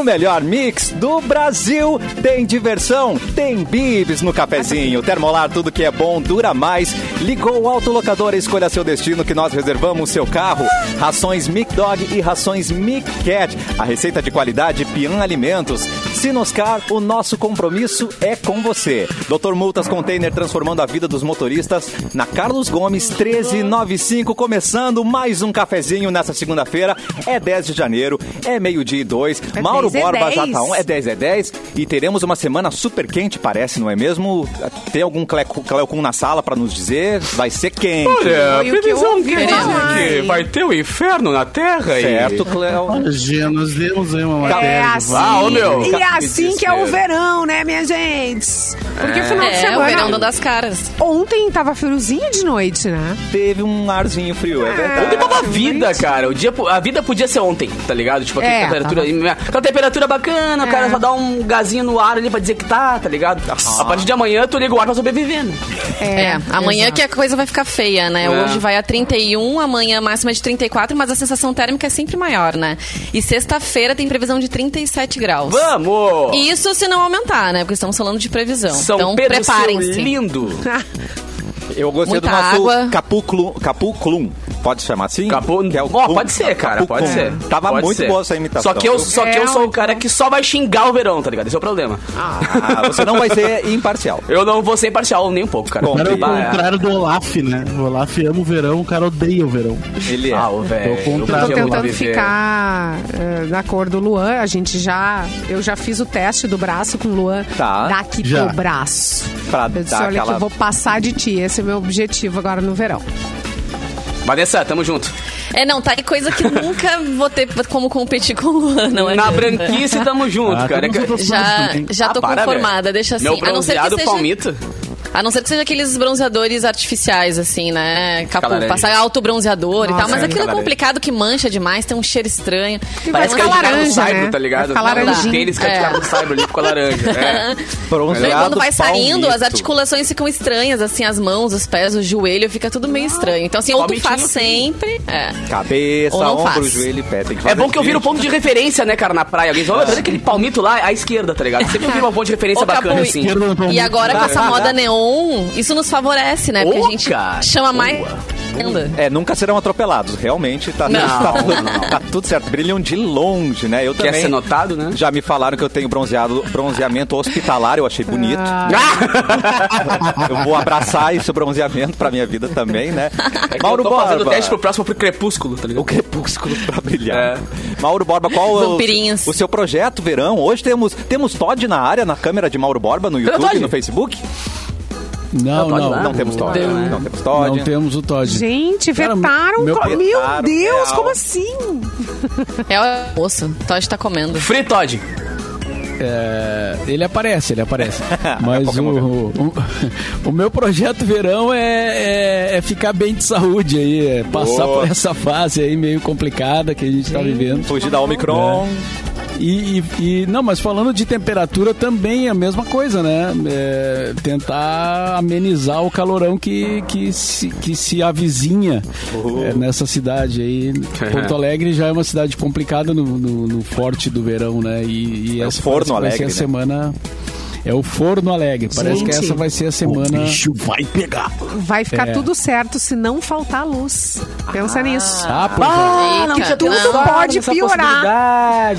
O melhor mix do Brasil. Tem diversão, tem bibs no cafezinho. Termolar, tudo que é bom dura mais. Ligou o autolocador, escolha seu destino que nós reservamos seu carro. Rações Mic Dog e rações Mic Cat. A receita de qualidade Pian Alimentos. Sinoscar, o nosso compromisso é com você. Doutor Multas Container transformando a vida dos motoristas na Carlos Gomes 1395, começando mais um cafezinho nessa segunda-feira. É 10 de janeiro, é meio-dia e dois. É Mauro 10 é Borba 10. já tá on, é 10 é 10 e teremos uma semana super quente, parece, não é mesmo? Tem algum Cleocum na sala pra nos dizer? Vai ser quente. Olha, que previsão ouvi diz falar, que hein? vai ter o inferno na Terra e... Certo, Cleo. Imagina, nós demos aí uma É matéria. assim, Ah, ô, meu. e é Que assim que é o verão, né, minha gente? Porque final de É, o semana. verão dando as caras. Ontem tava friozinho de noite, né? Teve um arzinho frio, é verdade. Ontem tava a vida, cara. O dia, a vida podia ser ontem, tá ligado? Tipo, aquela É, temperatura. Aquela temperatura bacana, o cara É. só dá um gazinho no ar ali pra dizer que tá, tá ligado? A partir de amanhã tu liga o ar pra sobreviver, né? É, amanhã exato. que a coisa vai ficar feia, né? É. Hoje vai a 31, amanhã máxima de 34, mas a sensação térmica é sempre maior, né? E sexta-feira tem previsão de 37 graus. Vamos! Isso se não aumentar, né? Porque estamos falando de previsão. São então Pedro preparem-se. lindo. Eu gostei do Muita nosso água. Capuclum. Capuclum. Pode chamar assim? Capu... Que é o clum- pode ser, cara, pode Capuclum. ser. Tava Pode muito ser. boa essa imitação. Só que eu, só que eu É, sou o cara que só vai xingar o verão, tá ligado? Esse é o problema. Ah, você não vai ser imparcial. Eu não vou ser imparcial nem um pouco, cara. Bom, O cara é o é. contrário do Olaf, né? O Olaf ama o verão, o cara odeia o verão. Ele é. Ah, ô, velho. Tô eu. Tô tentando viver. ficar eh, na cor do Luan. A gente já. Eu já fiz o teste do braço com o Luan. Tá. Daqui Já. pro braço. Pra Eu disse, dar olha que aquela- eu vou passar de ti. Esse é o meu objetivo agora no verão. Vanessa, tamo junto. É, não, tá aí coisa que nunca vou ter como competir com o Luan, não é? Na branquice tamo junto, Ah, cara. Já, já tô Ah, para, conformada, velho. deixa assim. Meu a não ser que bronzeado seja, palmito. A não ser que seja aqueles bronzeadores artificiais, assim, né? Capu, passar auto-bronzeador e Nossa, tal. Mas é. aquilo é complicado que mancha demais, tem um cheiro estranho. Parece que é laranja, Saibro, né? tá ligado? Não, laranjinha. Tênis que é de É. Saibro ali ficou laranja. É. Daí Bronzeado quando vai saindo, as articulações ficam estranhas, assim, as mãos, os pés, o joelho, fica tudo meio estranho. Então, assim, ou tu faz sempre. É. Cabeça, Ou não ombro, faz. joelho e pé. Tem que É bom que eu viro ponto de referência, né, cara, na praia. Alguém fala, olha aquele palmito lá à esquerda, tá ligado? Sempre eu viro um ponto de referência bacana, e- assim. No E agora com essa moda neon, isso nos favorece, né? Porque Ô, a gente cara, chama mais. boa. É, nunca serão atropelados. Realmente tá, Não, tá, tudo, não, tá tudo certo. Brilham de longe, né? Eu Quer também. ser notado, né? Já me falaram que eu tenho bronzeado, bronzeamento hospitalar, eu achei bonito. Ah. Eu vou abraçar esse bronzeamento pra minha vida também, né? É que eu tô fazendo teste pro próximo pro crepúsculo, tá O ligado? crepúsculo pra brilhar. É. Mauro Borba, qual é o, o seu projeto verão? Hoje temos, temos Todd na área, na câmera de Mauro Borba, no YouTube, no Facebook? Não, não. lá? Não temos Todd. Não, né? Não temos Todd. Não temos o Todd. Gente, Cara, vetaram. meu- co- Meu, vetaram, Deus, real. como assim? É o moço. Todd tá comendo. Free Todd. É, ele aparece, ele aparece. Mas o, o, o meu projeto verão é, é- é ficar bem de saúde aí, é passar Boa. por essa fase aí meio complicada que a gente tá vivendo. Fugir da Omicron. E, e- e- não, mas falando de temperatura também é a mesma coisa, né? É, tentar amenizar o calorão que, que, se, que se avizinha é, nessa cidade aí. Porto Alegre já é uma cidade complicada no, no- no forte do verão, né? E, e É essa Forno Alegre, né? semana. É o Forno Alegre. Parece que Gente. essa vai ser a semana. vai pegar. Vai ficar É. tudo certo se não faltar luz. Pensa nisso. Ah, pois é. Ah, não tinha tinha tudo pensado pode piorar.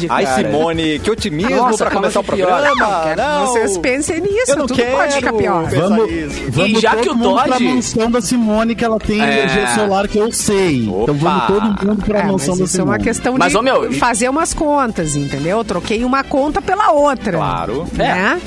Ai, cara. Simone, que otimismo Nossa, pra começar o que programa. Não, Vocês pensem nisso, eu não tudo quero pode ficar pior. Vamos, vamos já todo que o mundo pra Todd- mansão da Simone que ela tem É. energia solar que eu sei. Então vamos Opa. todo mundo pra É, mansão da isso é Simone. uma questão Mas, de ô, meu, e- fazer umas contas, entendeu? Eu troquei uma conta pela outra. Claro. Né?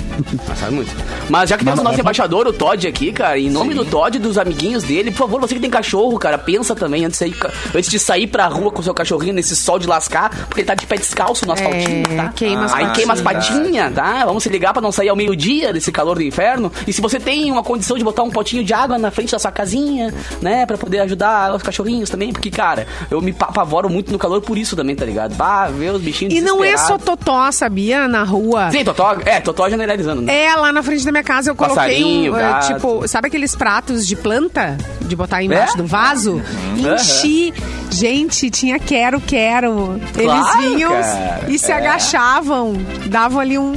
Mas muito. Mas já que temos o nosso embaixador, o Todd, aqui, cara, em nome do Todd e dos amiguinhos dele, por favor, você que tem cachorro, cara, pensa também antes de sair, antes de sair pra rua com o seu cachorrinho nesse sol de lascar, porque ele tá de pé descalço no asfaltinho, É, tá? queima as Aí queima as patinhas. tá? Vamos se ligar pra não sair ao meio-dia desse calor do inferno. E se você tem uma condição de botar um potinho de água na frente da sua casinha, né, pra poder ajudar os cachorrinhos também, porque, cara, eu me pa- apavoro muito no calor por isso também, tá ligado? Bah, ver os bichinhos E não é só totó, sabia? Na rua. Sim, Totó, é, Totó generalizando. Né? É, lá na frente da minha casa eu coloquei um, gato. tipo, sabe aqueles pratos de planta? De botar embaixo É? do vaso? Enchi. Gente, tinha quero, quero. Eles Claro, vinham cara. e se É. agachavam, davam ali um,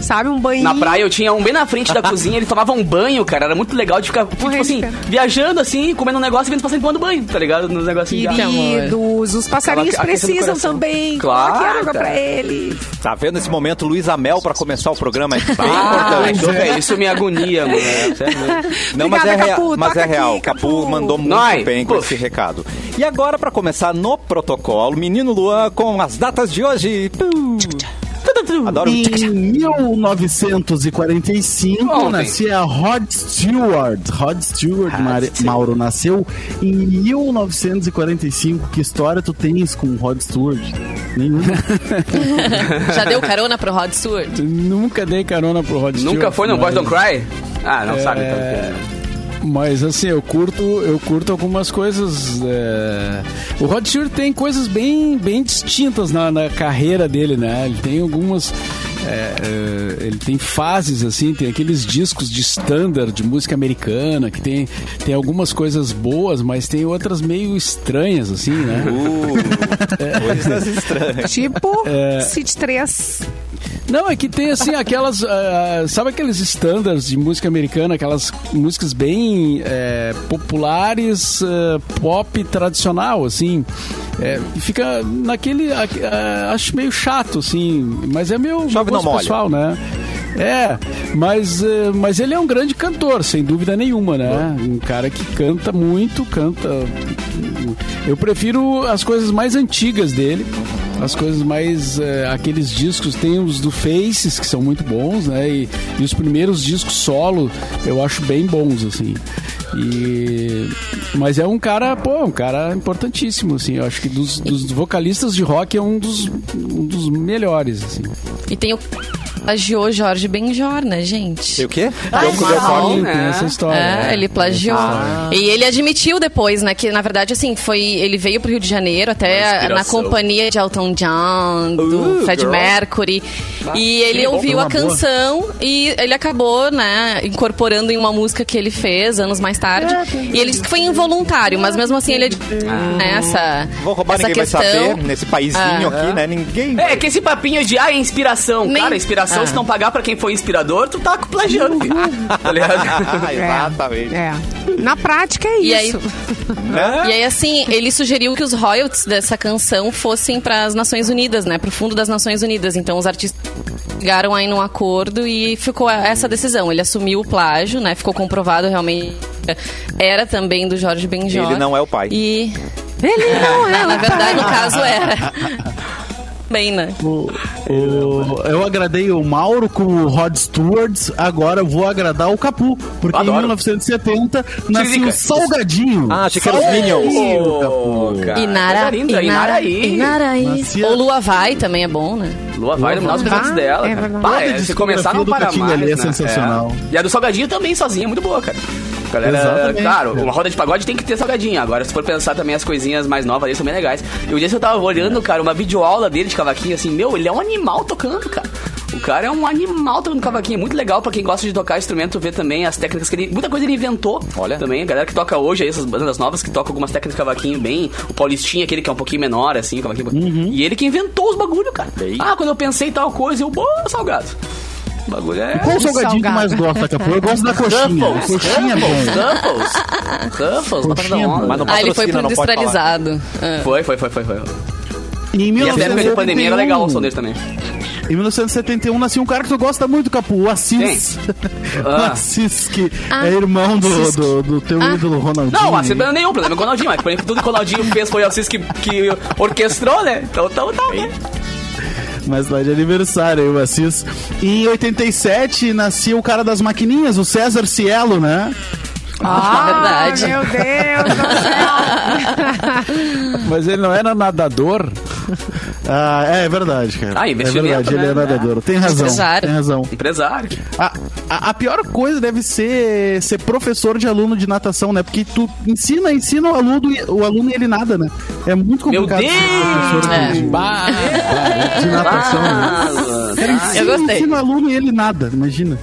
sabe, um banho. Na praia eu tinha um bem na frente da cozinha, ele tomava um banho, cara. Era muito legal de ficar, tipo assim, cara. viajando assim, comendo um negócio e vendo passando tomando banho, tá ligado? Nos negocinhos de água. Queridos, os passarinhos Aquela- aquecendo o precisam coração. também. Claro, Coloque água cara. pra eles. Tá vendo nesse momento Luiz Amel pra começar o programa? É bem Ah, importante. então, velho, isso me agonia, mano. Sério mesmo. Não, mas é, Obrigada, rea- Capu. mas Toca é aqui, real. Capu, Capu. mandou muito Nós, bem com puf. esse recado. E agora, pra começar no protocolo, menino Luan com as datas de hoje. Pum. Adoro. Em 1945 Ontem. nascia Rod Stewart. Rod Stewart, Mari- Mauro, nasceu em 1945. Que história tu tens com Rod Stewart? Nenhuma. Já deu carona pro Rod Stewart? Nunca dei carona pro Rod Stewart. Nunca foi no Boys mas- Don't Cry? Ah, não sabe então. Mas assim, eu curto, eu curto algumas coisas. é, O Rod Stewart tem coisas bem, bem distintas na, na carreira dele, né? Ele tem algumas. é, é, ele tem fases assim, tem aqueles discos de standard de música americana que tem, tem algumas coisas boas, mas tem outras meio estranhas assim, né? Uh, coisas estranhas. Tipo, É. City 3. Não, é que tem assim aquelas. ah, sabe aqueles standards de música americana, aquelas músicas bem eh, populares, eh, pop tradicional, assim. É, fica naquele. ah, acho meio chato, assim. Mas é meu, meu pessoal, né? É, mas, eh, mas ele é um grande cantor, sem dúvida nenhuma, né? Um cara que canta muito, canta. Eu prefiro as coisas mais antigas dele. As coisas mais. eh, aqueles discos, tem os do Faces, que são muito bons, né? E, e os primeiros discos solo eu acho bem bons, assim. E, mas é um cara, pô, um cara importantíssimo, assim. Eu acho que dos, dos vocalistas de rock é um dos, um dos melhores, assim. E tem o plagiou Jorge Benjor, né, gente? E o quê? Ah, não. Ford. né? Tem essa história. É, ele plagiou. E ele admitiu depois, né, que na verdade, assim, foi. Ele veio pro Rio de Janeiro até na companhia de Elton John, do Uh, Fred girl. Mercury. e ele ouviu a boa. canção e ele acabou, né, incorporando em uma música que ele fez anos mais tarde. E ele disse que foi involuntário, mas mesmo assim ele. né, essa, Vou roubar, essa ninguém questão, vai saber. Nesse paísinho Ah. aqui, né? Ninguém. É, que esse papinho de ah, é inspiração. Nem- Cara, inspiração, Ah. se não pagar pra quem foi inspirador, tu tá plagiando, filho. tá ligado? Ah, exatamente. É. Na prática é E aí- isso. Né? E aí, assim, ele sugeriu que os royalties dessa canção fossem para as Nações Unidas, né? Pro fundo das Nações Unidas. Então, os artistas chegaram aí num acordo e ficou essa decisão. Ele assumiu o plágio, né? Ficou comprovado realmente. Era também do Jorge Benjor. Ele não é o pai. E... Ele não é. Na verdade, no caso, era. Bem, né? O- o- eu agradei o Mauro com o Rod Stewart, agora eu vou agradar o Capu, porque em Adoro. 1970 nasceu o Salgadinho. Ah, achei que era os Minions. Cara. Inara, Inara, Inaraí. Inaraí. Nascia- Ou Lua Vai também é bom, né? Lua vai dominar os Vai. cantos dela. É verdade. Pá, é, se começar não para Catinga mais, ali é né? sensacional. É. E a do Salgadinho também sozinha é muito boa, cara. Galera, Exatamente, claro, cara. uma roda de pagode tem que ter salgadinho. Agora, se for pensar também as coisinhas mais novas ali são bem legais. E o dia que eu tava olhando, cara, uma videoaula dele de cavaquinho, assim, meu, ele é um animal tocando, cara. O cara é um animal tocando cavaquinho. É muito legal pra quem gosta de tocar instrumento ver também as técnicas que ele. Muita coisa ele inventou. Olha. Também, a galera que toca hoje, aí, essas bandas novas que tocam algumas técnicas de cavaquinho bem. O Paulistinha, aquele que é um pouquinho menor, assim, cavaquinho. E ele que inventou os bagulho, cara. Bem. Ah, quando eu pensei em tal coisa, eu, pô, salgado. O bagulho é. Qual salgadinho que mais gosta, Capu? Eu gosto da coxinha. Ruffles, coxinha é bom. Ruffles, Ruffles, Ruffles, Coxinha. Mas não Ah, ele foi pro industrializado. Ah. Foi, foi, foi, foi, foi. Em E essa época de 1971, pandemia era legal o som dele também. Em 1971 nasceu um cara que tu gosta muito, Capu, o Assis. o Ah. Assis, que Ah, é irmão do, Assis. do, do teu Ah. ídolo Ronaldinho. Não, assim, não é nenhum problema, é o Ronaldinho, mas por exemplo, tudo que o Ronaldinho fez foi o Assis que, que orquestrou, né? Então, então tá, né? Mas tá de aniversário aí, o Assis. E em 87 nascia o cara das maquininhas, o César Cielo, né? Ah, verdade. Meu Deus do céu. Mas ele não era nadador. Ah, é, é verdade, cara. Ah, é investimento, verdade, ele né? é nadador. Tem razão. Empresário. Tem razão. Empresário. A, a, a pior coisa deve ser ser professor de aluno de natação, né? Porque tu ensina, ensina o aluno, e- o aluno e ele nada, né? É muito Meu complicado Deus! ser professor É. de, Bah, de natação. né? Cara, ensina, Eu gostei. ensina o aluno e ele nada, imagina.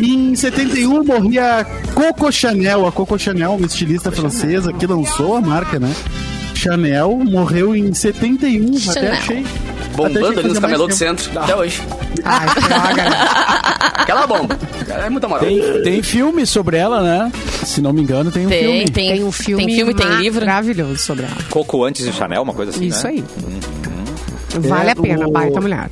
Em 71 morria Coco Chanel. A Coco Chanel, uma estilista francesa que lançou a marca, né? Chanel morreu em 71, até Chanel. achei. até Bombando achei ali que nos fazia camelô do centro. Até hoje. Ai, droga. né? Aquela bomba. É muita moral. tem, tem filme sobre ela, né? Se não me engano, tem um Tem, filme. tem, Tem um filme, tem filme, tem livro. maravilhoso sobre ela. Coco antes de Chanel, uma coisa assim, Isso né? aí. Vale É, a pena, o- baita mulher.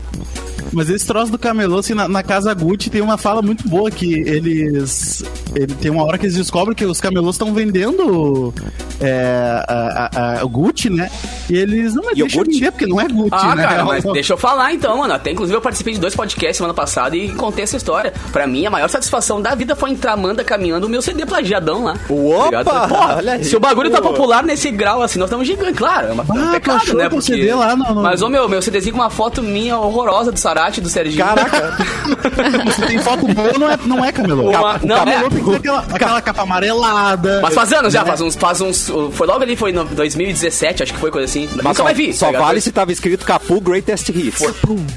Mas esse troço do camelô, assim, na, na casa Gucci tem uma fala muito boa que eles. Ele, tem uma hora que eles descobrem que os camelôs estão vendendo é, a, a- a- o Gucci, né? E eles. Não, mas deixa Iogurte? vender, porque não é Gucci, Ah, né? cara, mas deixa eu falar então, mano. Até inclusive eu participei de dois podcasts semana passada e contei essa história. Pra mim, a maior satisfação da vida foi entrar Amanda caminhando o meu CD plagiadão lá. Opa! Tá? Porra, Olha aí, se o bagulho tá popular nesse grau assim, nós estamos gigantes, claro. É, uma, é um Ah, pecado, né? teu CD lá no- no- Mas, ô meu, meu CDzinho com uma foto minha horrorosa do Sarate, do Serginho. Caraca! Se tem foto boa, não é, não é camelô. Uma- não, camelô é. tem aquela, aquela capa amarelada. Mas faz anos já, né? faz uns, faz uns. Foi logo ali, foi em 2017, acho que foi coisa assim. Mas Nunca só, vai vir. só tá vale se tava escrito Capu Greatest Hits.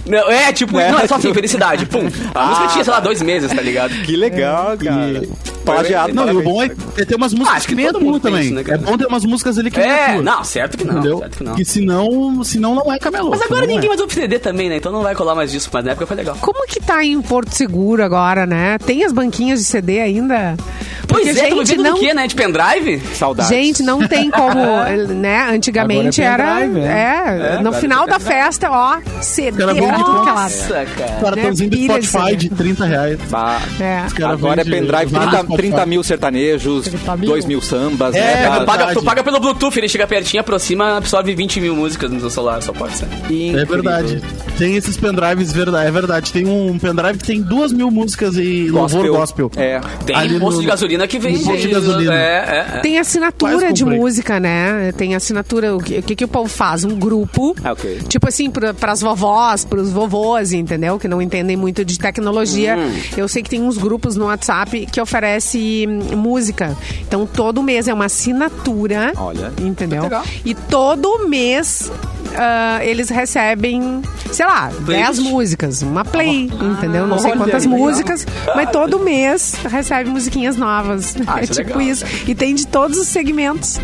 Não, é, tipo, É. não, é só assim, felicidade. Pum. A Ah, música tinha, sei lá, tá. dois meses, tá ligado? Que legal, cara. Plagiado, Não, e o bom é, é ter umas músicas Ah, que mundo também. isso, né, é bom ter umas músicas ali que É, não, certo que não. Entendeu? Certo que não. Que senão, senão não é camelô. Mas agora ninguém é. mais ouve CD também, né? Então não vai colar mais disso, mas na época foi legal. Como que tá em Porto Seguro agora, né? Tem as banquinhas de CD ainda? Pois Porque, é, gente, não... do quê, né? De pendrive? Saudades. Gente, não tem como, né? Antigamente é era. pendrive, É, é. no agora final é da pendrive. festa, ó, CD de tudo que é. Nossa, cara. Cartãozinho do Né? Pilha de Spotify CD. de 30 reais. Bah. É. Agora é pendrive, vários 30, Spotify. 30 mil sertanejos, 30 mil. 2 mil sambas. É, né? Tu paga, tu paga pelo Bluetooth, ele chega pertinho, aproxima, absorve 20 mil músicas no seu celular, só pode ser. É verdade. Tem esses pendrives, verdade, é verdade. Tem um pendrive que tem duas mil músicas em louvor gospel. É. Tem Ali posto no- de gasolina que vende. gasolina. É, é, é. Tem assinatura de música, né? Tem assinatura. O que, o que, que o povo faz? Um grupo. Ah, ok. Tipo assim, pra, pras vovós, pros vovôs, entendeu? Que não entendem muito de tecnologia. Hum. Eu sei que tem uns grupos no WhatsApp que oferece hum, música. Então, todo mês é uma assinatura. Olha. Entendeu? E todo mês. Ah, eles recebem, sei lá, Playlist? 10 músicas, uma play, entendeu? Não sei quantas aí, legal. músicas, mas todo mês recebe musiquinhas novas. Ah, é isso é tipo legal, isso. E tem de todos os segmentos.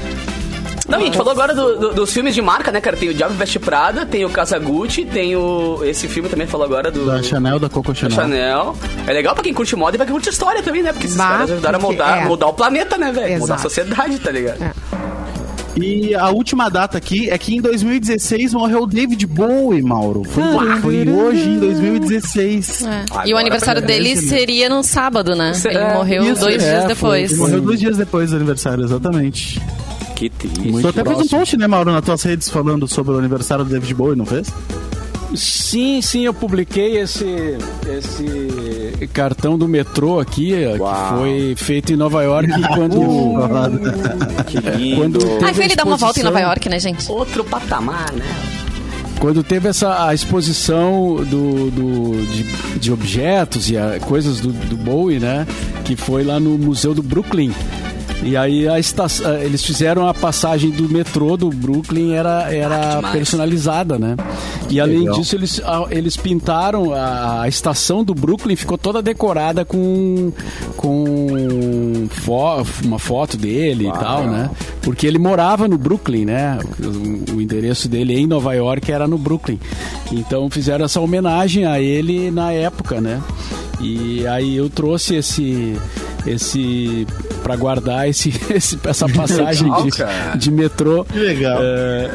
Não, e a gente falou agora do- do- dos filmes de marca, né, cara? Tem o Diabo Veste Prada, tem o Casagutti, tem o. Esse filme também falou agora do. Da Chanel, da Coco Chanel. Chanel. É legal pra quem curte moda e pra quem curte história também, né? Porque esses Bah, caras ajudaram a moldar, é. mudar o planeta, né, velho? Mudar a sociedade, tá ligado? É. E a última data aqui é que em 2016 morreu o David Bowie, Mauro. Foi, foi hoje, em 2016. É. E o aniversário parece, dele seria no sábado, né? Ele é- morreu isso, dois é, dias depois. foi- Morreu dois dias depois do aniversário, exatamente. Que triste. tu até fez um post, né, Mauro, nas tuas redes falando sobre o aniversário do David Bowie, não fez? Sim, sim, eu publiquei esse, esse cartão do metrô aqui, eh, Uau. que foi feito em Nova York quando. Que lindo. quando teve Ai, foi ele dar uma volta em Nova York, né, gente? Outro patamar, né? Quando teve essa a exposição do, do- de, de objetos e a- coisas do, do Bowie, né? Que foi lá no Museu do Brooklyn. E aí a estação, eles fizeram a passagem do metrô do Brooklyn era, Ah, era demais. personalizada, né? E além Legal. disso eles, eles pintaram a, a estação do Brooklyn ficou toda decorada com com fo- uma foto dele e tal, né? Porque ele morava no Brooklyn, né? O, o endereço dele em Nova York era no Brooklyn. Então fizeram essa homenagem a ele na época, né? E aí eu trouxe esse esse para guardar esse, esse- essa passagem Legal, de, de metrô Que legal. é,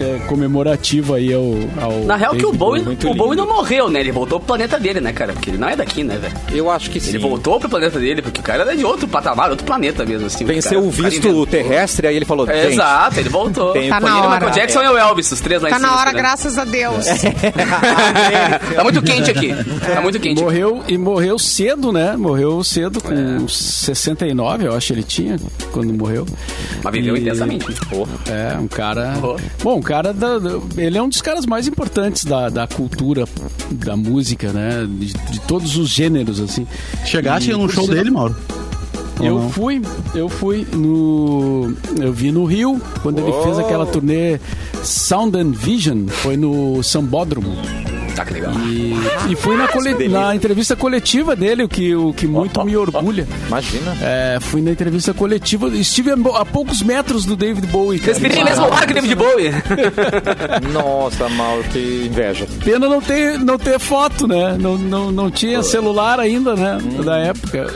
é, comemorativa aí ao, ao Na real que o Bowie, Muito o Bowie não morreu, né? Ele voltou pro planeta dele, né, cara? Porque ele não é daqui, né, velho? Eu acho que sim. Ele voltou pro planeta dele, porque o cara era de outro patamar, outro planeta mesmo, assim. Venceu cara, o cara visto inventou. terrestre, aí ele falou, É, Exato, ele voltou. Tem- Tá na ele, o hora. Michael Jackson e o Elvis, os três lá Tá em cima. na hora, esperando. graças a Deus. Tá muito quente aqui. Tá muito quente. aqui. Morreu e morreu cedo, né? Morreu cedo, com É. uns 69, eu acho que ele tinha, quando morreu. Mas viveu E- intensamente. Porra. É, um cara. Oh. Bom, cara. Da, da- ele é um dos caras mais importantes da, da cultura, da música, né? De, de todos os gêneros, assim. Chegaste E num show dele, Mauro? Eu não? fui, eu fui no. Eu vi no Rio, quando ele fez aquela turnê Sound and Vision, foi no Sambódromo. Tá que legal. E, e fui na, na entrevista coletiva dele, o que, o que muito me orgulha. Imagina. É, fui na entrevista coletiva, estive a, poucos metros do David Bowie. cara. Respirei mesmo ar que David Bowie. Nossa, Mauro, que inveja. Pena não ter, não ter foto, né? Não, não, não tinha celular ainda, né? Da época.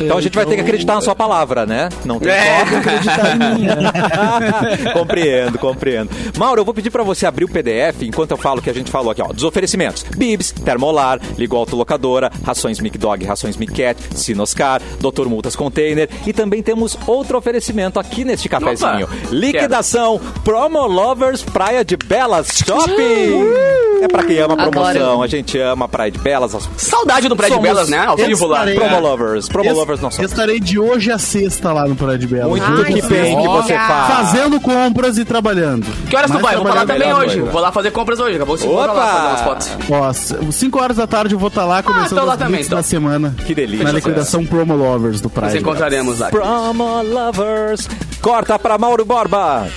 Então a gente vai ter que acreditar na sua palavra, né? Não tem É. como acreditar em mim. né? compreendo, compreendo. Mauro, eu vou pedir pra você abrir o PDF enquanto eu falo o que a gente falou aqui, ó. Dos oferecimentos: Bibs, Termolar, Ligou Autolocadora, Rações Mic Dog, Rações Mic Cat, Sinoscar, Dr. Multas Container e também temos outro oferecimento aqui neste cafezinho. Opa, Liquidação Promo Lovers Praia de Belas Shopping. É pra quem ama promoção, Adoro. a gente ama Praia de Belas. Saudade do Prédio Somos Belas, né? Ao vivo lá. Promo Lovers, Promo Es- Lovers não são. Estarei de hoje a sexta lá no Praia de Bela. Muito Ai, que bem que você faz. Fazendo compras e trabalhando. Que horas tu Mais vai? Vou falar trabalhando também hoje. Vou lá fazer compras hoje. Acabou de Opa! lá fazer umas fotos. Ó, 5 horas da tarde eu vou estar lá começando tô lá também, então. da semana. Que delícia. Na liquidação Promo Lovers do Praia. Nos de Belas. encontraremos lá. Promo Lovers. Corta pra Mauro Borba.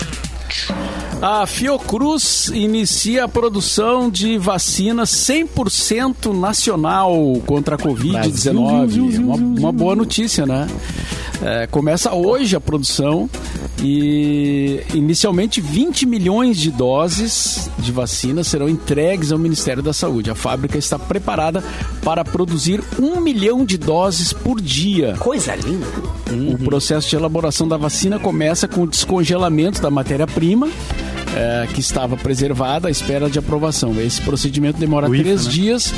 A Fiocruz inicia a produção de vacina 100% nacional contra a Covid-19. Uma, uma boa notícia, né? É, começa hoje a produção e inicialmente 20 milhões de doses de vacina serão entregues ao Ministério da Saúde. A fábrica está preparada para produzir um milhão de doses por dia. Coisa linda. O processo de elaboração da vacina começa com o descongelamento da matéria-prima, eh, que estava preservada à espera de aprovação. Esse procedimento demora IFA, três né? dias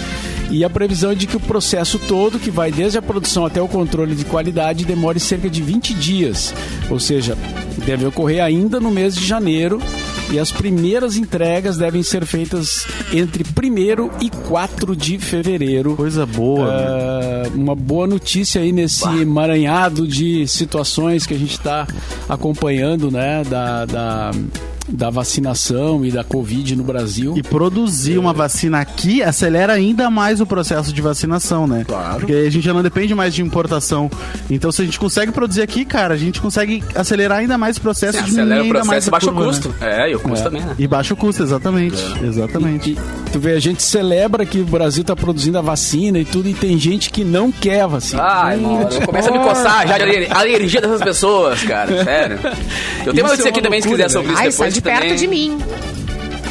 e a previsão é de que o processo todo, que vai desde a produção até o controle de qualidade, demore cerca de 20 dias. Ou seja, deve ocorrer ainda no mês de janeiro. E as primeiras entregas devem ser feitas entre 1 e 4 de fevereiro. Coisa boa. É, uma boa notícia aí nesse emaranhado de situações que a gente está acompanhando, né? Da, da, da vacinação e da Covid no Brasil. E produzir uma vacina aqui acelera ainda mais o processo de vacinação, né? Claro. Porque a gente já não depende mais de importação. Então, se a gente consegue produzir aqui, cara, a gente consegue acelerar ainda mais o processo Sim, de acelera o ainda mais processo e baixa o curva, custo. né? É, e o custo também, né? E baixa o custo, exatamente. Exatamente. E tu vê, a gente celebra que o Brasil está produzindo a vacina e tudo, e tem gente que não quer a vacina. Ai, mano, começa a me coçar já de aler- alergia dessas pessoas, cara. Sério. Eu tenho uma Isso notícia é aqui também, se quiser, sobre isso Ai, depois. De perto também. de mim.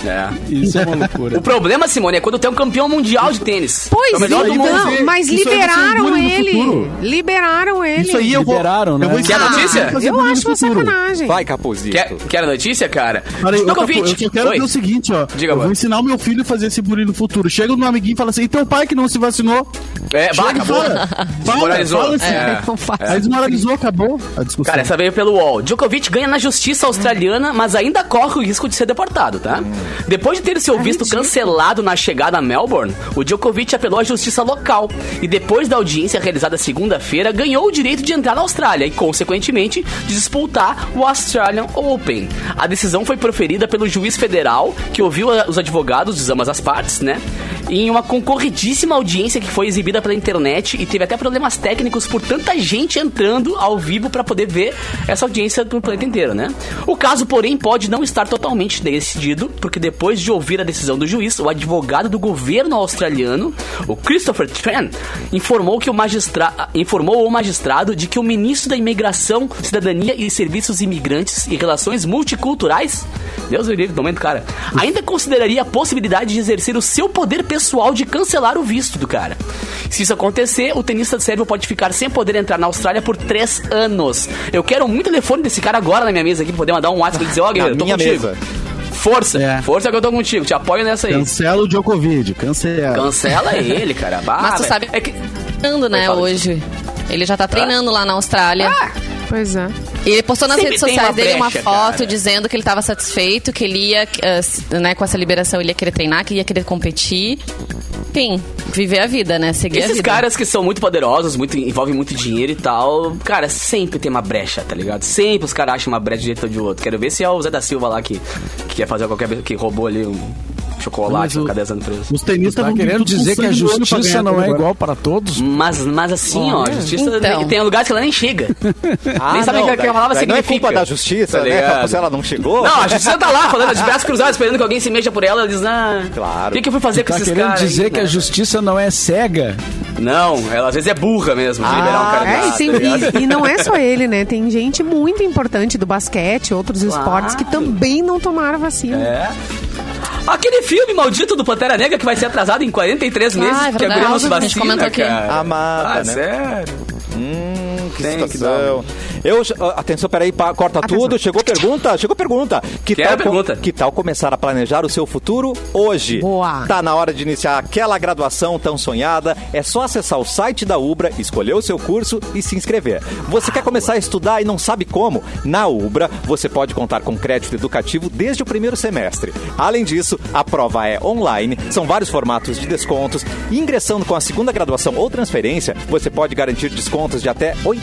É. Isso é uma loucura. O problema, Simone, é quando tem um campeão mundial de tênis. Pois é então, mundo. vai mas isso vai liberaram ele. Liberaram ele. Isso aí eu vou. Liberaram, né? eu vou Quer ensinar notícia? Eu acho uma futuro. sacanagem. Vai, Capuzito. Quer, quer a notícia, cara? Olha, eu, Djokovic. eu só quero Oi. ver o seguinte, ó. Diga, eu vou ensinar o meu filho a fazer esse bullying no futuro. Chega no amiguinho e fala assim: e teu pai que não se vacinou? É, acabou. fala. Fala, Desmoralizou. assim. É. Aí desmoralizou, acabou a discussão. Cara, essa veio pelo UOL. Djokovic ganha na justiça australiana, mas ainda corre o risco de ser deportado, tá? Depois de ter seu visto cancelado na chegada a Melbourne, o Djokovic apelou à justiça local e depois da audiência realizada segunda-feira, ganhou o direito de entrar na Austrália e, consequentemente, de disputar o Australian Open. A decisão foi proferida pelo juiz federal, que ouviu os advogados de ambas as partes, né? Em uma concorridíssima audiência que foi exibida pela internet e teve até problemas técnicos por tanta gente entrando ao vivo para poder ver essa audiência do planeta inteiro, né? O caso, porém, pode não estar totalmente decidido, porque depois de ouvir a decisão do juiz, o advogado do governo australiano, o Christopher Tran, informou que o magistra informou o magistrado de que o ministro da Imigração, Cidadania e Serviços Imigrantes e Relações Multiculturais, Deus me livre, do momento, cara, ainda consideraria a possibilidade de exercer o seu poder pessoal de cancelar o visto do cara. Se isso acontecer, o tenista sérvio pode ficar sem poder entrar na Austrália por três anos. Eu quero muito telefone desse cara agora na minha mesa aqui pra poder mandar um WhatsApp e dizer, ó, guerreiro, tô minha contigo. mesa. Força, É. força que eu tô contigo, te apoio nessa aí. Cancela o Djokovic, cancela. Cancela ele, cara. Bah, Mas tu sabe É que... né, hoje. Ele já tá treinando lá na Austrália. Pois é. E ele postou nas Sempre redes sociais uma dele uma brecha, foto cara. dizendo que ele tava satisfeito, que ele ia, eh, né, com essa liberação, ele ia querer treinar, que ia querer competir. Enfim, viver a vida, né? Seguir a Esses vida. caras que são muito poderosos, muito, envolvem muito dinheiro e tal, cara, sempre tem uma brecha, tá ligado? Sempre os caras acham uma brecha de um jeito ou de outro. Quero ver se é o Zé da Silva lá que, que quer fazer qualquer. que roubou ali um. Chocolate, Mas o- ficar 10 anos preso. Os tenistas Tá vir querendo com dizer que a justiça não é agora. igual para todos? Mas, mas assim, ó, a justiça Então. tem lugares que ela nem chega. Ah, nem sabe o que aquela palavra daí não é significa. culpa da justiça, Tá né? Se ela não chegou. Não, a justiça tá lá, falando de braços cruzados, esperando que alguém se mexa por ela. Ela diz, ah, Claro. o que, que eu fui fazer com Tá esses querendo caras? dizer aí, que a né? justiça não é cega? Não, ela às vezes é burra mesmo, de Ah, liberar um cara É, e, desse, tem- tá e- e não é só ele, né? Tem gente muito importante do basquete, outros esportes que também não tomaram vacina. É. Aquele filme maldito do Pantera Negra que vai ser atrasado em 43 meses, Ah, é porque a guria não se A gente vacina, comentou aqui. cara. Amada, ah, né? sério? Hum, que Tem situação. Eu, atenção, peraí, pá, corta tudo. Chegou pergunta, chegou pergunta. Que tal, a pergunta. Que tal começar a planejar o seu futuro hoje? Boa. Tá na hora de iniciar aquela graduação tão sonhada. É só acessar o site da Ubra, escolher o seu curso e se inscrever. Você quer começar a estudar e não sabe como? Na Ubra, você pode contar com crédito educativo desde o primeiro semestre. Além disso, a prova é online, são vários formatos de descontos. E ingressando com a segunda graduação ou transferência, você pode garantir descontos de até 80%.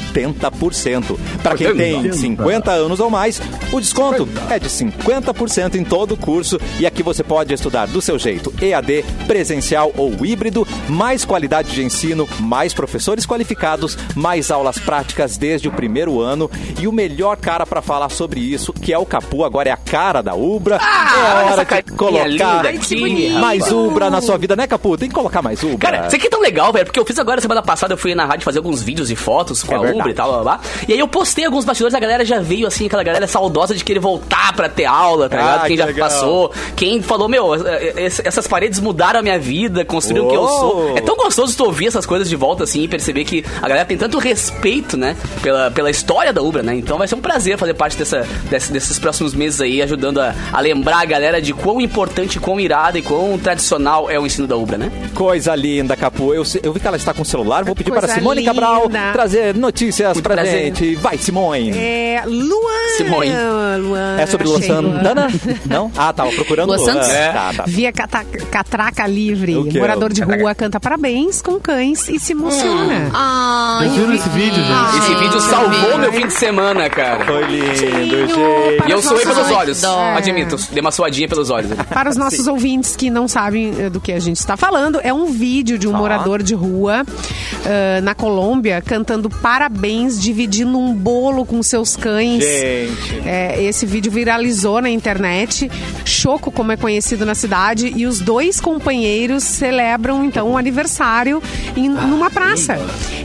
Para quem tem 50 anos ou mais, o desconto é de 50% em todo o curso e aqui você pode estudar do seu jeito, EAD, presencial ou híbrido, mais qualidade de ensino, mais professores qualificados, mais aulas práticas desde o primeiro ano e o melhor cara para falar sobre isso, que é o Capu, agora é a cara da Ubra. é olha hora de colocar aqui, mais. Ubra na sua vida, né, Capu? Tem que colocar mais Ubra. Cara, isso aqui é tão legal, velho, porque eu fiz agora, semana passada, eu fui na rádio fazer alguns vídeos e fotos com É a. Uber e tal, blá, blá, blá. E aí eu postei alguns bastidores, a galera já veio, assim, aquela galera saudosa de querer voltar pra ter aula, tá Ah, ligado? Quem que já legal. passou, quem falou, meu, eh, eh, essas paredes mudaram a minha vida, construíram o que eu sou. É tão gostoso tu ouvir essas coisas de volta, assim, e perceber que a galera tem tanto respeito, né, pela, pela história da Ubra, né? Então vai ser um prazer fazer parte dessa, desse- desses próximos meses aí, ajudando a, a lembrar a galera de quão importante, quão irada e quão tradicional é o ensino da Ubra, né? Coisa linda, Capu. Eu, eu vi que ela está com o celular. Vou pedir Coisa para Simone linda. Cabral trazer notícias Muito pra prazer. gente. Vai, Simone. É, Luan. Simone. Luan. É sobre Luan Luan. Santana? Não? Ah, tava procurando Luan Santos? É. Tá, tá. Via cata- Catraca Livre. O quê? Morador de Catraca. rua canta parabéns com cães e se emociona. Ai, Vocês viram esse vídeo, gente? Esse vídeo salvou meu fim de semana, cara. Foi lindo, gente. E eu suei pelos olhos. dó. Admito, dei uma suadinha pelos olhos. Para os nossos ouvintes que não sabem eh, do que a gente está falando, é um vídeo de um morador de rua ah, na Colômbia cantando parabéns, dividindo um bolo com seus cães. Gente. É, esse vídeo viralizou na internet. Choco, como é conhecido na cidade, e os dois companheiros celebram então um aniversário em, numa praça.